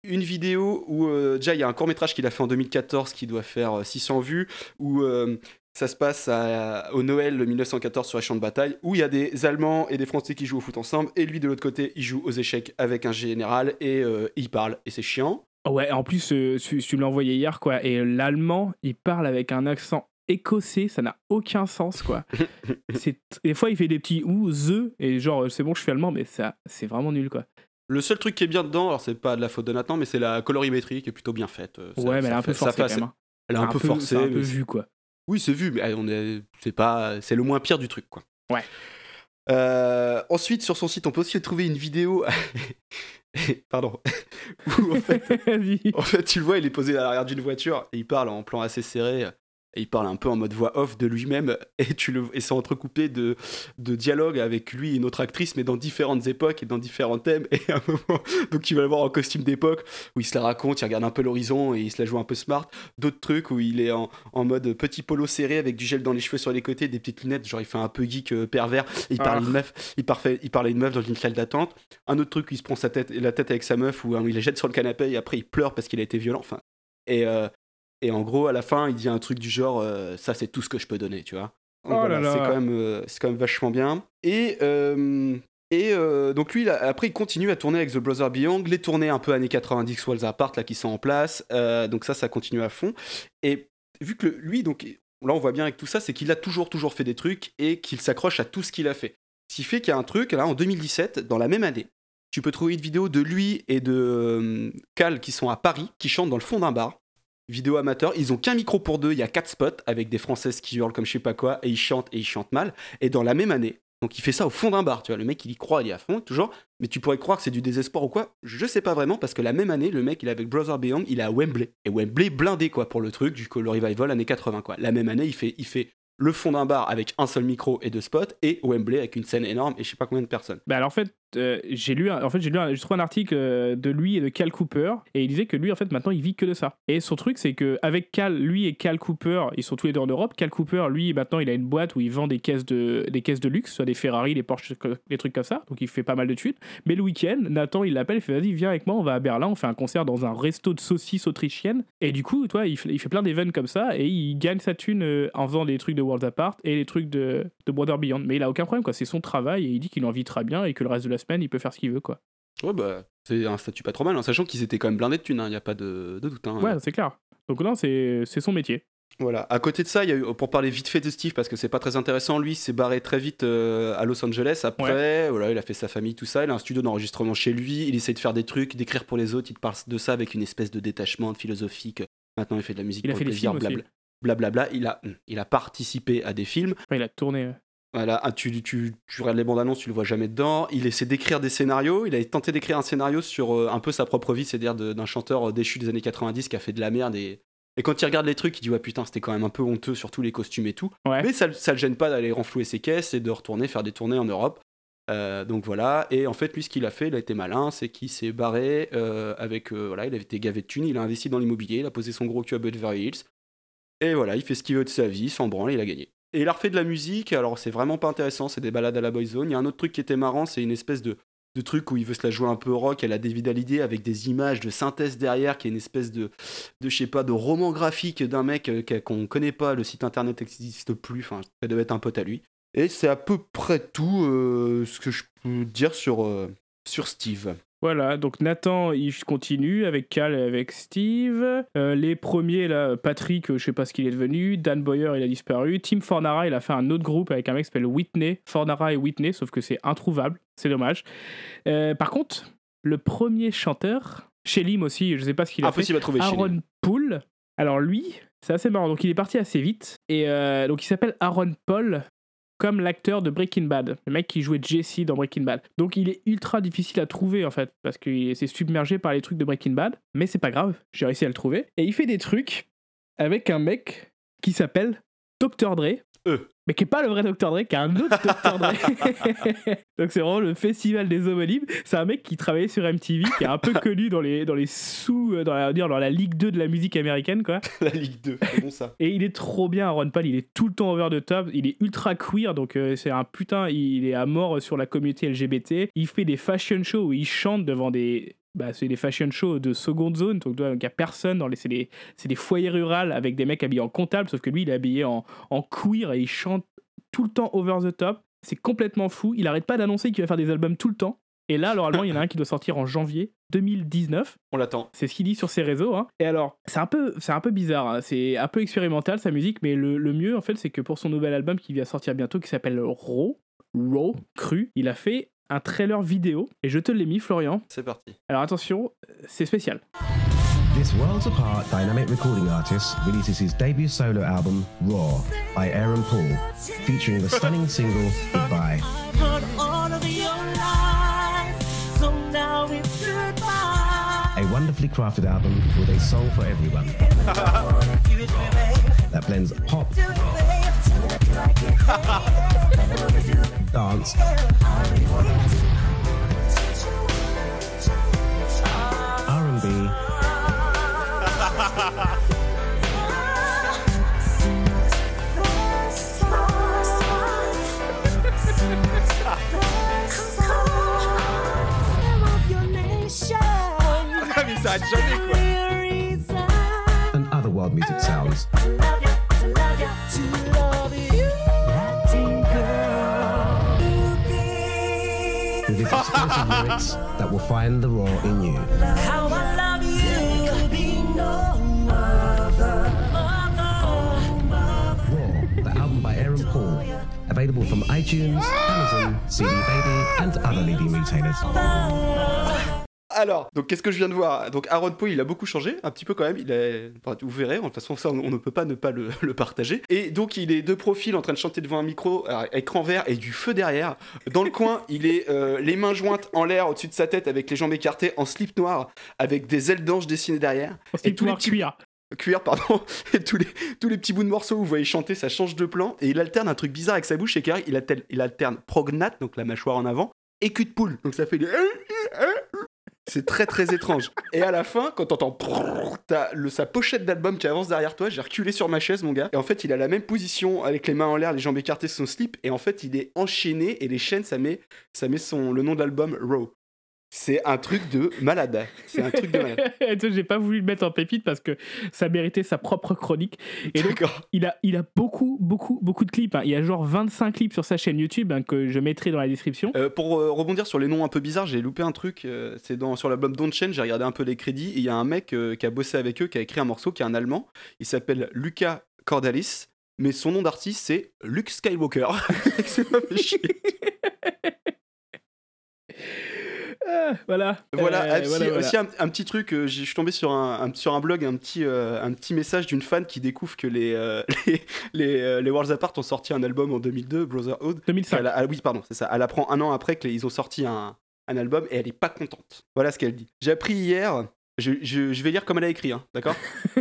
une vidéo où euh, déjà il y a un court métrage qu'il a fait en 2014 qui doit faire euh, 600 vues, où euh, ça se passe à- au Noël 1914 sur les champs de bataille, où il y a des Allemands et des Français qui jouent au foot ensemble, et lui de l'autre côté il joue aux échecs avec un général et euh, il parle, et c'est chiant. Ouais, en plus, euh, tu, me l'as envoyé hier, quoi. Et l'allemand, il parle avec un accent écossais, ça n'a aucun sens, quoi. c'est des fois, il fait des petits ou, the, et genre, euh, c'est bon, je suis allemand, mais ça, c'est vraiment nul, quoi. Le seul truc qui est bien dedans, alors c'est pas de la faute de Nathan, mais c'est la colorimétrie qui est plutôt bien faite. euh, ça- ouais, mais elle est un peu forcée, quand même. hein. Elle est un, peu forcée. C'est un peu vu, quoi. Oui, c'est vu, mais on est, c'est pas, c'est le moins pire du truc, quoi. Ouais. Euh, ensuite, sur son site, on peut aussi trouver une vidéo. Pardon. Où, en, fait, en fait, tu le vois, il est posé à l'arrière d'une voiture et il parle en plan assez serré. Et il parle un peu en mode voix off de lui-même et tu le et c'est entrecoupé de, de dialogues avec lui et une autre actrice mais dans différentes époques et dans différents thèmes. Et à un moment donc tu vas le voir en costume d'époque où il se la raconte il regarde un peu l'horizon et il se la joue un peu smart. D'autres trucs où il est en, en mode petit polo serré avec du gel dans les cheveux sur les côtés des petites lunettes genre il fait un peu geek euh, pervers. Et il parle à Ah. une meuf il, parfait, il parle à une meuf dans une salle d'attente. Un autre truc où il se prend sa tête la tête avec sa meuf ou il la jette sur le canapé et après il pleure parce qu'il a été violent. Enfin et euh, et en gros, à la fin, il dit un truc du genre euh, Ça, c'est tout ce que je peux donner, tu vois. Donc Oh voilà, là là. C'est quand, même, euh, c'est quand même vachement bien. Et, euh, et euh, donc, lui, là, après, il continue à tourner avec The Brother Beyond, les tournées un peu années 90, Walls Apart, là, qui sont en place. Euh, donc, ça, ça continue à fond. Et vu que le- lui, donc, là, on voit bien avec tout ça, c'est qu'il a toujours, toujours fait des trucs et qu'il s'accroche à tout ce qu'il a fait. Ce qui fait qu'il y a un truc, là, en 2017, dans la même année, tu peux trouver une vidéo de lui et de euh, Cal qui sont à Paris, qui chantent dans le fond d'un bar vidéo amateur. Ils ont qu'un micro pour deux, il y a quatre spots avec des Françaises qui hurlent comme je sais pas quoi, et ils chantent et ils chantent mal. Et dans la même année, donc il fait ça au fond d'un bar, tu vois, le mec il y croit, il est à fond, toujours. Mais tu pourrais croire que c'est du désespoir ou quoi Je sais pas vraiment, parce que la même année, le mec il est avec Brother Beyond, il est à Wembley. Et Wembley blindé quoi pour le truc, du coup le revival années 80 quoi. La même année, il fait, il fait le fond d'un bar avec un seul micro et deux spots, et Wembley avec une scène énorme et je sais pas combien de personnes. Bah alors en fait, euh, j'ai lu, en fait j'ai lu, un- trouvé un article euh, de lui et de Cal Cooper et il disait que lui en fait maintenant il vit que de ça. Et son truc c'est que avec Cal, lui et Cal Cooper, ils sont tous les deux en Europe. Cal Cooper, lui maintenant il a une boîte où il vend des caisses de des caisses de luxe, soit des Ferrari, des Porsche, des trucs comme ça. Donc il fait pas mal de thunes. Mais le week-end, Nathan il l'appelle, il fait vas-y viens avec moi, on va à Berlin, on fait un concert dans un resto de saucisses autrichiennes. Et du coup, toi, il il fait plein d'événements comme ça et il gagne sa thune euh, en faisant des trucs de World Apart et les trucs de, de Brother Beyond. Mais il a aucun problème quoi, c'est son travail et il dit qu'il en très bien et que le reste de la semaine il peut faire ce qu'il veut quoi. Ouais, bah, c'est un statut pas trop mal, en sachant qu'ils étaient quand même blindés de thunes, il n'y a pas de, de doute. hein. Ouais, c'est clair. Donc non, c'est c'est son métier. Voilà. À côté de ça, il y a eu, pour parler vite fait de Steve, parce que c'est pas très intéressant, lui s'est barré très vite euh, à Los Angeles. Après, voilà, il a fait sa famille, tout ça. Il a un studio d'enregistrement chez lui. Il essaie de faire des trucs, d'écrire pour les autres. Il te parle de ça avec une espèce de détachement de philosophique. Maintenant, il fait de la musique Il a pour fait le plaisir. Blablabla. Il a, il a participé à des films. Enfin, il a tourné. Voilà, ah, tu, tu, tu regardes les bandes annonces, tu le vois jamais dedans. Il essaie d'écrire des scénarios. Il a tenté d'écrire un scénario sur euh, un peu sa propre vie, c'est-à-dire d'un chanteur euh, déchu des années 90 qui a fait de la merde. Et, et quand il regarde les trucs, il dit Ouais, putain, c'était quand même un peu honteux, surtout les costumes et tout. Ouais. Mais ça, ça le gêne pas d'aller renflouer ses caisses et de retourner faire des tournées en Europe. Euh, donc voilà, et en fait, lui, ce qu'il a fait, il a été malin, c'est qu'il s'est barré euh, avec. voilà, il avait été gavé de thunes, il a investi dans l'immobilier, il a posé son gros cul à Beverly Hills. Et voilà, il fait ce qu'il veut de sa vie, sans branle, il a gagné. Et il a refait de la musique, alors c'est vraiment pas intéressant, c'est des balades à la boyzone. Il y a un autre truc qui était marrant, c'est une espèce de, de truc où il veut se la jouer un peu rock, elle a David Hallyday avec des images de synthèse derrière, qui est une espèce de, de je sais pas, de roman graphique d'un mec euh, qu'on connaît pas, le site internet n'existe plus, enfin, ça devait être un pote à lui. Et c'est à peu près tout euh, ce que je peux dire sur, euh, sur Steve. Voilà, donc Nathan, il continue avec Cal et avec Steve. Euh, les premiers, là, Patrick, euh, je sais pas ce qu'il est devenu. Dan Boyer, il a disparu. Tim Fornara, il a fait un autre groupe avec un mec qui s'appelle Whitney. Fornara et Whitney, sauf que c'est introuvable. C'est dommage. Euh, par contre, le premier chanteur, Shelim aussi, je sais pas ce qu'il a Impossible fait. à trouver, Aaron Shelim. Poole. Alors lui, c'est assez marrant. Donc il est parti assez vite. Et euh, donc il s'appelle Aaron Paul comme l'acteur de Breaking Bad, le mec qui jouait Jesse dans Breaking Bad. Donc il est ultra difficile à trouver en fait, parce qu'il s'est submergé par les trucs de Breaking Bad, mais c'est pas grave, j'ai réussi à le trouver. Et il fait des trucs avec un mec qui s'appelle Dr. Dre. Mais qui est pas le vrai Dr. Dre, qui est un autre Dr. Dre. Donc c'est vraiment le festival des homonymes. C'est un mec qui travaillait sur MTV, qui est un peu connu dans les, dans les sous, euh, dans la, dire, dans la Ligue 2 de la musique américaine, quoi. la Ligue 2, c'est bon ça. Et il est trop bien, Aaron Paul. Il est tout le temps over the top. Il est ultra queer, donc euh, c'est un putain. Il est à mort sur la communauté LGBT. Il fait des fashion shows où il chante devant des. Bah, c'est des fashion shows de seconde zone, donc il n'y a personne. Dans les, c'est, des, c'est des foyers ruraux avec des mecs habillés en comptable, sauf que lui, il est habillé en, en queer et il chante tout le temps over the top. C'est complètement fou. Il arrête pas d'annoncer qu'il va faire des albums tout le temps. Et là, normalement, il y en a un qui doit sortir en janvier. 2019. On l'attend. C'est ce qu'il dit sur ses réseaux. hein. Et alors, c'est un peu, c'est un peu bizarre. hein. C'est un peu expérimental sa musique, mais le, le mieux en fait, c'est que pour son nouvel album qui va sortir bientôt, qui s'appelle Raw, Raw, cru, il a fait un trailer vidéo. Et je te l'ai mis, Florian. C'est parti. Alors attention, c'est spécial. This worlds apart dynamic recording artist releases his debut solo album, Raw, by Aaron Paul, featuring the stunning single, Goodbye. Heard all of your lies, so now it's goodbye. A wonderfully crafted album with a song for everyone that blends pop, dance, R&B, Ah, mais ça arrête jamais, quoi. and other world music sounds. Lyrics that will find the raw in you. How I love you, could be no other. Raw, the album by Aaron Paul, available from iTunes, Amazon, CD Baby, and other leading retailers. Alors, donc qu'est-ce que je viens de voir? Donc Aaron Paul, il a beaucoup changé, un petit peu quand même. Il est, enfin, vous verrez. De toute façon, ça, on, on ne peut pas ne pas le, le partager. Et donc, il est de profil, en train de chanter devant un micro, écran vert et du feu derrière. Dans le coin, il est euh, les mains jointes en l'air au-dessus de sa tête, avec les jambes écartées, en slip noir, avec des ailes d'ange dessinées derrière. En slip noir cuir. Cuir, pardon. Et tous les, tous les petits bouts de morceaux où vous voyez chanter, ça change de plan. Et il alterne un truc bizarre avec sa bouche, qu'il alterne, il alterne prognate, donc la mâchoire en avant, et cul de poule. Donc ça fait des... C'est très très étrange. Et à la fin, quand t'entends t'as sa pochette d'album qui avance derrière toi, j'ai reculé sur ma chaise, mon gars. Et en fait, il a la même position avec les mains en l'air, les jambes écartées son slip. Et en fait, il est enchaîné et les chaînes, ça met, ça met son, le nom de l'album Raw. C'est un truc de malade. C'est un truc de malade. J'ai pas voulu le mettre en pépite parce que ça méritait sa propre chronique. Et donc, il a, il a beaucoup, beaucoup, beaucoup de clips. hein. Il y a genre 25 clips sur sa chaîne YouTube hein, que je mettrai dans la description. Euh, pour euh, rebondir sur les noms un peu bizarres, j'ai loupé un truc. euh, c'est dans sur l'album Don't Change. J'ai regardé un peu les crédits. Il y a un mec qui a bossé avec eux, qui a écrit un morceau, qui est un Allemand. Il s'appelle Luca Cordalis, mais son nom d'artiste c'est Luke Skywalker. M'a fait chier. Ah, voilà. Voilà, Euh, aussi, voilà, voilà. aussi un, un petit truc, euh, je suis tombé sur un, un- sur un blog, un petit, euh, un petit message d'une fan qui découvre que les, les, les, les Worlds Apart ont sorti un album en 2002, Brotherhood. 2005. Elle ah oui, pardon, c'est ça. Elle apprend un an après qu'ils ont sorti un, un album et elle est pas contente. Voilà ce qu'elle dit. J'ai appris hier, je, je- je vais lire comme elle a écrit, hein, d'accord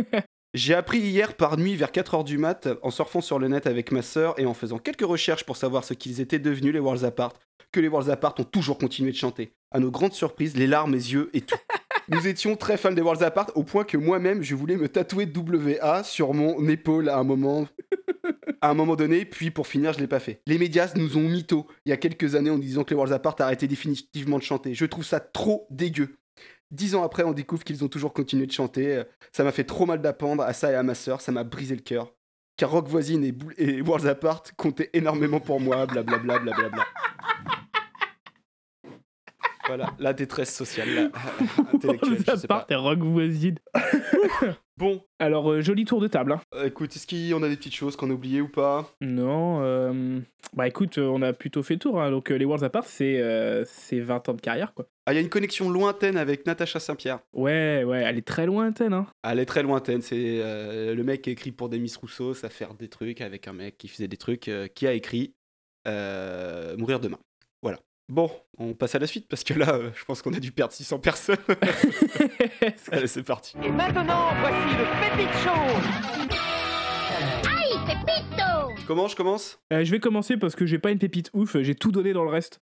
J'ai appris hier par nuit vers 4h du mat en surfant sur le net avec ma sœur et en faisant quelques recherches pour savoir ce qu'ils étaient devenus les Worlds Apart, que les Worlds Apart ont toujours continué de chanter. À nos grandes surprises, les larmes, les yeux et tout. Nous étions très fans des Worlds Apart au point que moi-même je voulais me tatouer WA sur mon épaule à un moment à un moment donné, puis pour finir, je l'ai pas fait. Les médias nous ont mytho il y a quelques années en disant que les Worlds Apart arrêtaient définitivement de chanter. Je trouve ça trop dégueu. Dix ans après, on découvre qu'ils ont toujours continué de chanter. Ça m'a fait trop mal d'appendre à ça et à ma sœur, ça m'a brisé le cœur. Car Rock Voisine et, Worlds Apart comptaient énormément pour moi, blablabla. blablabla. Voilà, la détresse sociale, la- intellectuelle, je sais pas. Part et rock voisine. Bon. Alors, euh, joli tour de table. hein. Euh, écoute, est-ce qu'on a des petites choses qu'on a oubliées ou pas? Non. euh, Bah écoute, euh, on a plutôt fait le tour. hein. Donc, euh, les Worlds Apart, c'est euh, c'est 20 ans de carrière, quoi. Ah, il y a une connexion lointaine avec Natacha Saint-Pierre. Ouais, ouais, elle est très lointaine. Hein. Elle est très lointaine. C'est euh, le mec qui a écrit pour Demis Rousseau, ça faire des trucs avec un mec qui faisait des trucs, euh, qui a écrit euh, Mourir demain. Voilà. Bon, on passe à la suite parce que là, euh, je pense qu'on a dû perdre 600 personnes. Allez, c'est parti. Et maintenant, voici le Pépite Show Aïe, Pépito Comment je commence? Euh, je vais commencer parce que j'ai pas une pépite ouf. J'ai tout donné dans le reste.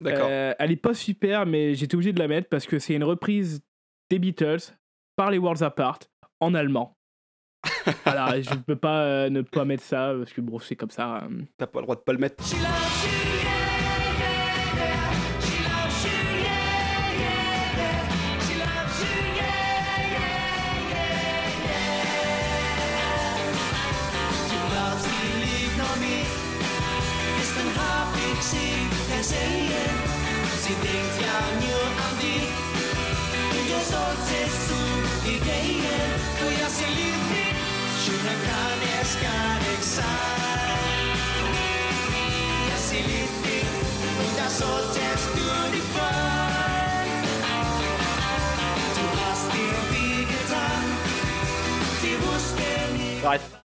D'accord. Euh, elle est pas super, mais j'étais obligé de la mettre parce que c'est une reprise des Beatles par les Worlds Apart en allemand. voilà, je peux pas euh, ne pas mettre ça parce que bon, c'est comme ça. euh. T'as pas le droit de pas le mettre.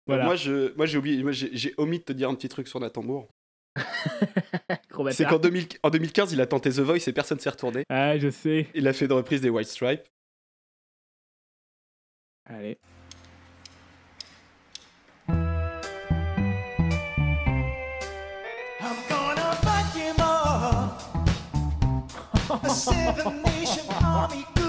Voilà. Moi, je, moi, j'ai oublié, moi, j'ai omis de te dire un petit truc sur Nathan Bourg. C'est qu'en 2000 en 2015, il a tenté The Voice et personne s'est retourné. Ah, je sais. Il a fait une reprise des White Stripes. Allez. Seven Nation Army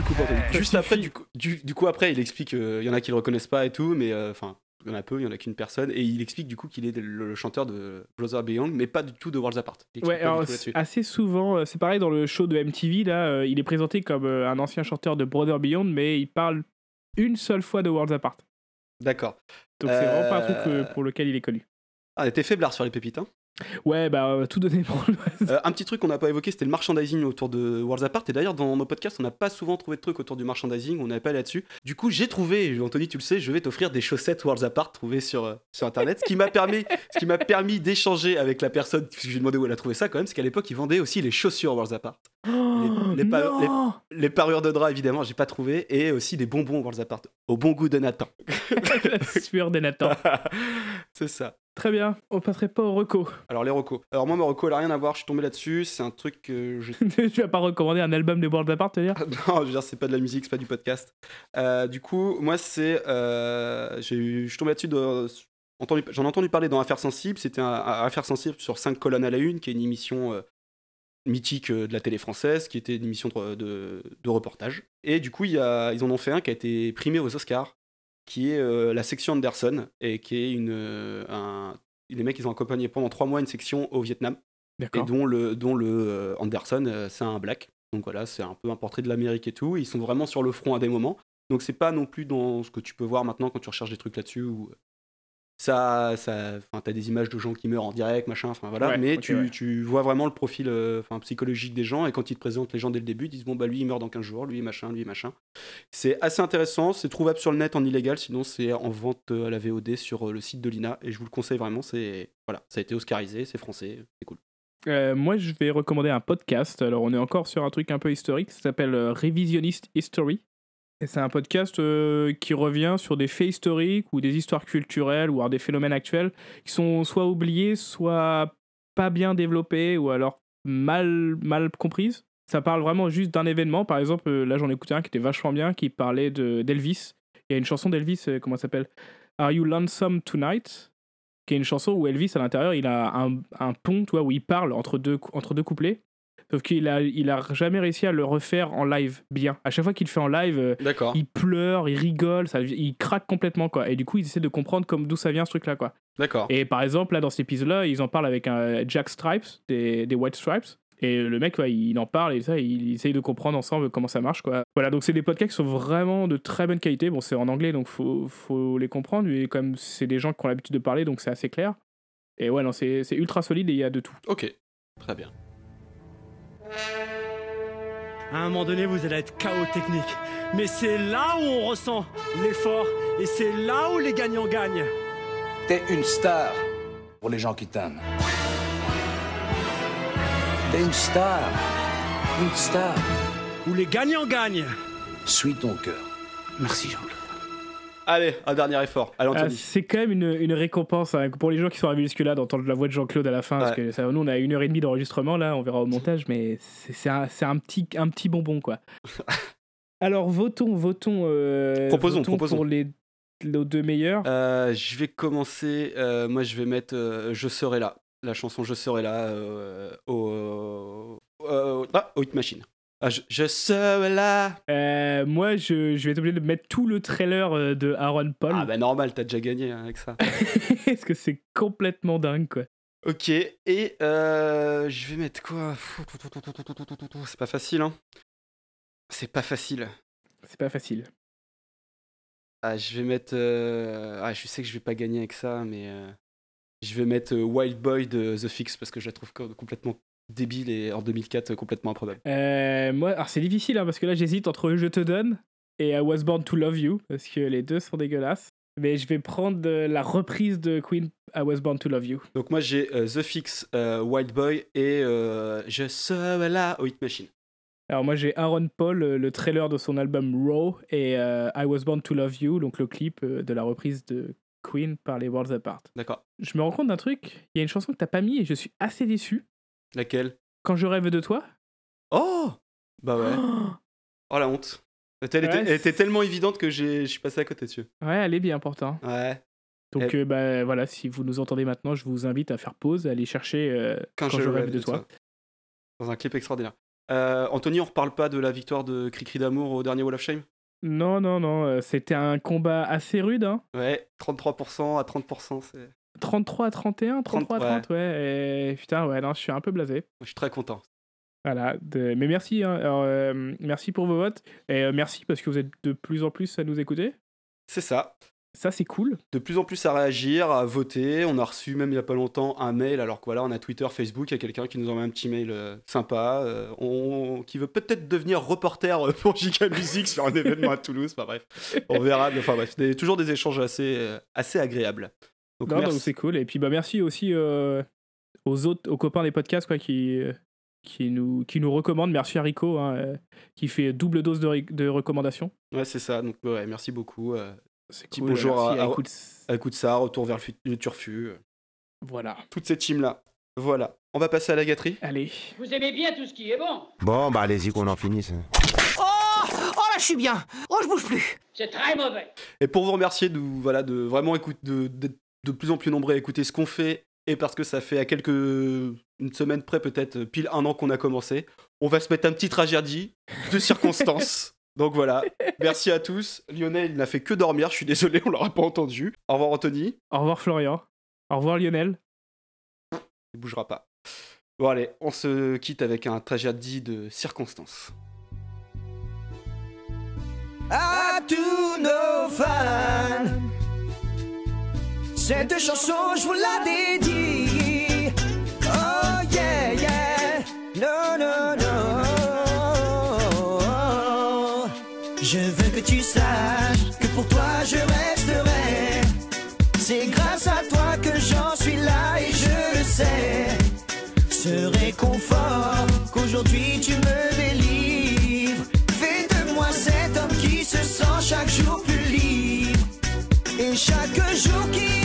Anthony. ça Juste après, du coup, du, du coup, après, il explique qu'il y en a qui le reconnaissent pas et tout, mais euh, enfin, il y en a peu, il y en a qu'une personne, et il explique du coup qu'il est le, le chanteur de Brother Beyond, mais pas du tout de Worlds Apart. Il Ouais, du alors assez souvent, euh, c'est pareil dans le show de MTV, là, euh, il est présenté comme euh, un ancien chanteur de Brother Beyond, mais il parle une seule fois de Worlds Apart. D'accord. Donc c'est vraiment pas un truc Euh, euh, pour lequel il est connu. Ah, t'es faiblard sur les pépites, hein Ouais, bah, euh, tout donné pour le Euh, un petit truc qu'on n'a pas évoqué, c'était le merchandising autour de Worlds Apart. Et d'ailleurs, dans nos podcasts, on n'a pas souvent trouvé de trucs autour du merchandising, on n'avait pas là-dessus. Du coup, j'ai trouvé, Anthony, tu le sais, je vais t'offrir des chaussettes Worlds Apart trouvées sur, euh, sur internet. Ce qui m'a permis, ce qui m'a permis d'échanger avec la personne, parce que j'ai demandé où elle a trouvé ça quand même, c'est qu'à l'époque, ils vendaient aussi les chaussures Worlds Apart. les, les pa- non les- les parures de drap, évidemment, j'ai pas trouvé. Et aussi des bonbons Worlds Apart, au bon goût de Nathan. La sueur des Nathan. c'est ça. Très bien, on passerait pas au reco. Alors, les recos. Alors, moi, mes recos, elle a rien à voir, je suis tombé là-dessus. C'est un truc que j'ai tu vas pas recommander un album des Worlds Apart, tu veux dire? Non, je veux dire, c'est pas de la musique, c'est pas du podcast. Euh, du coup, moi, c'est. euh, je suis tombé là-dessus. de- J'en ai entendu parler dans Affaires Sensibles. C'était un, un Affaires Sensibles sur 5 colonnes à la une, qui est une émission euh, mythique euh, de la télé française, qui était une émission de, de- de reportage. Et du coup, il y a, ils en ont fait un qui a été primé aux Oscars, qui est euh, la section Anderson, et qui est une. euh, un, les mecs, ils ont accompagné pendant 3 mois une section au Vietnam et dont le, dont le euh, Anderson, c'est un black. Donc voilà, c'est un peu un portrait de l'Amérique et tout. Ils sont vraiment sur le front à des moments. Donc c'est pas non plus dans ce que tu peux voir maintenant quand tu recherches des trucs là-dessus où ça, ça, enfin t'as des images de gens qui meurent en direct, machin, enfin voilà. Ouais, mais tu, ouais. tu vois vraiment le profil, euh, psychologique des gens et quand ils te présentent les gens dès le début, ils disent bon bah lui il meurt dans 15 jours, lui machin, lui machin. C'est assez intéressant, c'est trouvable sur le net en illégal, sinon c'est en vente euh, à la VOD sur euh, le site de l'INA et je vous le conseille vraiment. C'est voilà, ça a été oscarisé, c'est français, c'est cool. Euh, moi, je vais recommander un podcast. Alors, on est encore sur un truc un peu historique. Ça s'appelle Revisionist History. C'est un podcast euh, qui revient sur des faits historiques ou des histoires culturelles ou alors des phénomènes actuels qui sont soit oubliés, soit pas bien développés ou alors mal, mal comprises. Ça parle vraiment juste d'un événement. Par exemple, euh, là, j'en ai écouté un qui était vachement bien, qui parlait de- d'Elvis. Il y a une chanson d'Elvis, euh, comment ça s'appelle? Are You Lonesome Tonight? Qui est une chanson où Elvis à l'intérieur il a un, un pont tu vois, où il parle entre deux, entre deux couplets sauf qu'il a, il a jamais réussi à le refaire en live bien. À chaque fois qu'il le fait en live euh, il pleure il rigole ça, il craque complètement quoi. Et du coup ils essaient de comprendre comme d'où ça vient ce truc là quoi. D'accord. et par exemple là dans cet épisode là ils en parlent avec un Jack Stripes des, des White Stripes. Et le mec ouais, il en parle et ça il essaye de comprendre ensemble comment ça marche quoi. Voilà donc c'est des podcasts qui sont vraiment de très bonne qualité. Bon c'est en anglais donc faut, faut les comprendre. Et comme c'est des gens qui ont l'habitude de parler donc c'est assez clair. Et ouais non c'est ultra solide et il y a de tout. Ok, très bien. À un moment donné, vous allez être chaos technique. Mais c'est là où on ressent l'effort et c'est là où les gagnants gagnent. T'es une star pour les gens qui t'aiment. T'es une star. Une star. Où les gagnants gagnent. Suis ton cœur. Merci Jean-Claude. Allez, un dernier effort. Ah, Anthony. c'est quand même une, une récompense hein, pour les gens qui sont arrivés jusque-là d'entendre la voix de Jean-Claude à la fin. Parce Ouais. que ça, nous, on a une heure et demie d'enregistrement, là, on verra au montage, mais c'est un, petit, un petit bonbon, quoi. Alors, votons, votons. euh, Proposons, votons proposons. Pour les, nos deux meilleurs. Euh, je vais commencer. euh, moi, je vais mettre euh, Je serai là. La chanson Je serai là euh, au, au- ah, au Hit Machine. Ah, je, je serai là. Euh, moi, je, je vais être obligé de mettre tout le trailer euh, de Aaron Paul. Ah, bah normal, t'as déjà gagné hein, avec ça. parce que c'est complètement dingue, quoi. ok, et euh, je vais mettre quoi? C'est pas facile, hein C'est pas facile. C'est pas facile. Ah, je vais mettre. euh, Ah, je sais que je vais pas gagner avec ça, mais je vais mettre Wild Boy de The Fix parce que je la trouve co- complètement débile et en 2004 euh, complètement improbable. Euh, moi, alors c'est difficile hein, parce que là j'hésite entre Je te donne et I Was Born to Love You parce que les deux sont dégueulasses. Mais je vais prendre euh, la reprise de Queen I Was Born to Love You. Donc moi j'ai euh, The Fix, euh, Wild Boy et Je serai là au Hit Machine. Alors moi j'ai Aaron Paul, le trailer de son album Raw et I Was Born to Love You, donc le clip de la reprise de Queen par les Worlds Apart. D'accord. Je me rends compte d'un truc, il y a une chanson que t'as pas mis et je suis assez déçu. Laquelle? Quand je rêve de toi? Oh Bah ouais. Oh la honte. Elle, était, Ouais, elle était tellement évidente que j'ai- je suis passé à côté dessus. Ouais, elle est bien pourtant. Ouais. Donc Elle- euh, bah, voilà, si vous nous entendez maintenant, je vous invite à faire pause, à aller chercher euh, Quand, je, rêve de toi. Dans un clip extraordinaire. Euh, Anthony, on reparle pas de la victoire de Cricri d'amour au dernier Wall of Shame? Non, non, non, c'était un combat assez rude. Hein. Ouais, 33% à 30%, c'est... 33 à 31, 33 à 30, 30, ouais. et putain, ouais, non, je suis un peu blasé. Je suis très content. Voilà, de- mais merci, hein, alors, euh, merci pour vos votes et euh, merci parce que vous êtes de plus en plus à nous écouter. C'est ça. Ça, c'est cool. De plus en plus à réagir, à voter. On a reçu même il y a pas longtemps un mail, alors que voilà, on a Twitter, Facebook, il y a quelqu'un qui nous envoie un petit mail euh, sympa, euh, on- qui veut peut-être devenir reporter euh, pour Giga Music sur un événement à Toulouse. Enfin bref, on verra. mais Enfin bref, des- toujours des échanges assez, assez agréables. Donc Non, merci. donc c'est cool. Et puis bah merci aussi euh, aux autres, aux copains des podcasts quoi, qui, euh, qui, nous, qui nous recommandent. Merci à Rico hein, euh, qui fait double dose de, de recommandations. Ouais, c'est ça. Donc ouais, merci beaucoup. petit cool, bonjour merci à, à Écoute- à Écoute ça, retour vers le, turfu. Voilà. Toute cette team là. Voilà. On va passer à la gâterie. Allez. Vous aimez bien tout ce qui est bon Bon, bah allez-y qu'on en finisse. Oh Oh là, je suis bien Oh, je bouge plus C'est très mauvais. Et pour vous remercier de, voilà, de vraiment écouter, de, d'être de plus en plus nombreux à écouter ce qu'on fait, et parce que ça fait à quelques. une semaine près, peut-être pile un an qu'on a commencé, on va se mettre un petit tragédie de circonstances. Donc voilà, merci à tous. Lionel, il n'a fait que dormir, je suis désolé, on l'aura pas entendu. Au revoir Anthony, Au revoir Florian. Au revoir Lionel. il bougera pas. Bon allez, on se quitte avec un tragédie de circonstances. À tous nos fans, cette chanson, je vous la dédie. Oh yeah, yeah, non, non, non. Je veux que tu saches que pour toi je resterai. C'est grâce à toi que j'en suis là et je le sais. Ce réconfort qu'aujourd'hui tu me délivres. Fais de moi cet homme qui se sent chaque jour plus libre. Et chaque jour qui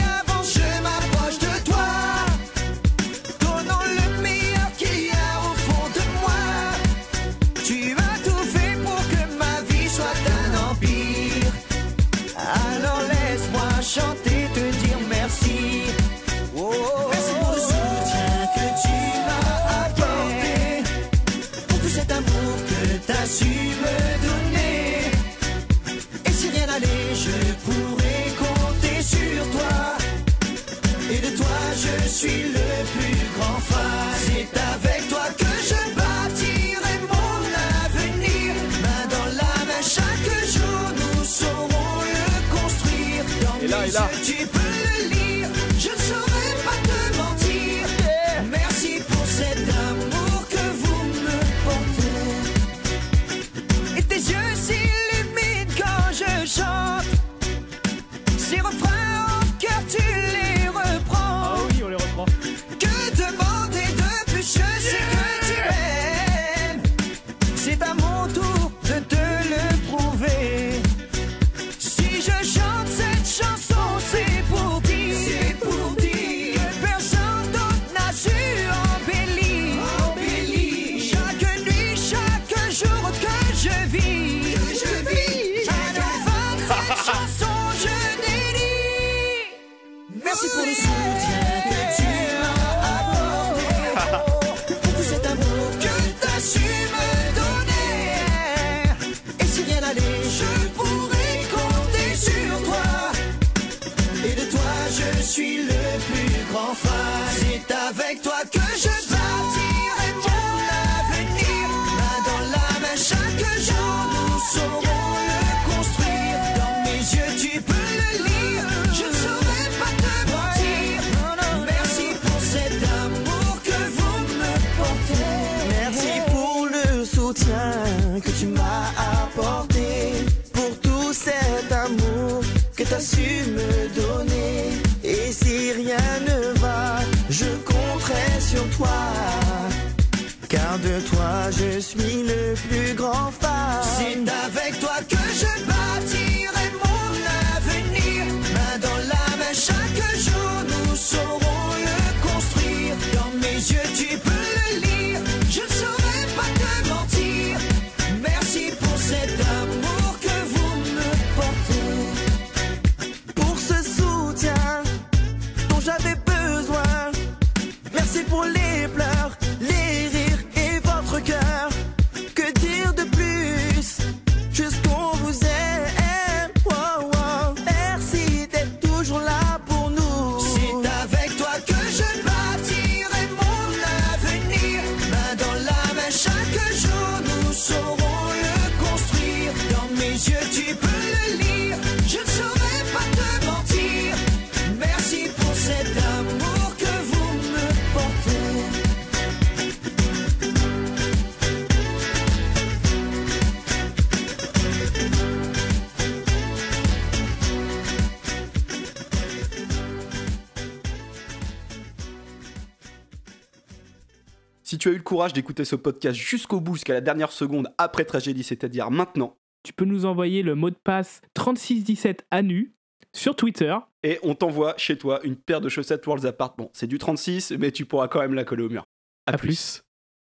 Merci pour le soutien que tu m'as apporté. Pour tout cet amour que t'as su me donner. Et si rien n'allait, je pourrais compter sur toi. Et de toi, je suis le plus grand fan. C'est avec toi que je suis le plus grand fan. C'est avec toi que je Si tu as eu le courage d'écouter ce podcast jusqu'au bout, jusqu'à la dernière seconde après tragédie, c'est-à-dire maintenant, Tu peux nous envoyer le mot de passe 3617 à nu sur Twitter. et on t'envoie chez toi une paire de chaussettes Worlds Apart. Bon, c'est du 36, mais tu pourras quand même la coller au mur. À, plus.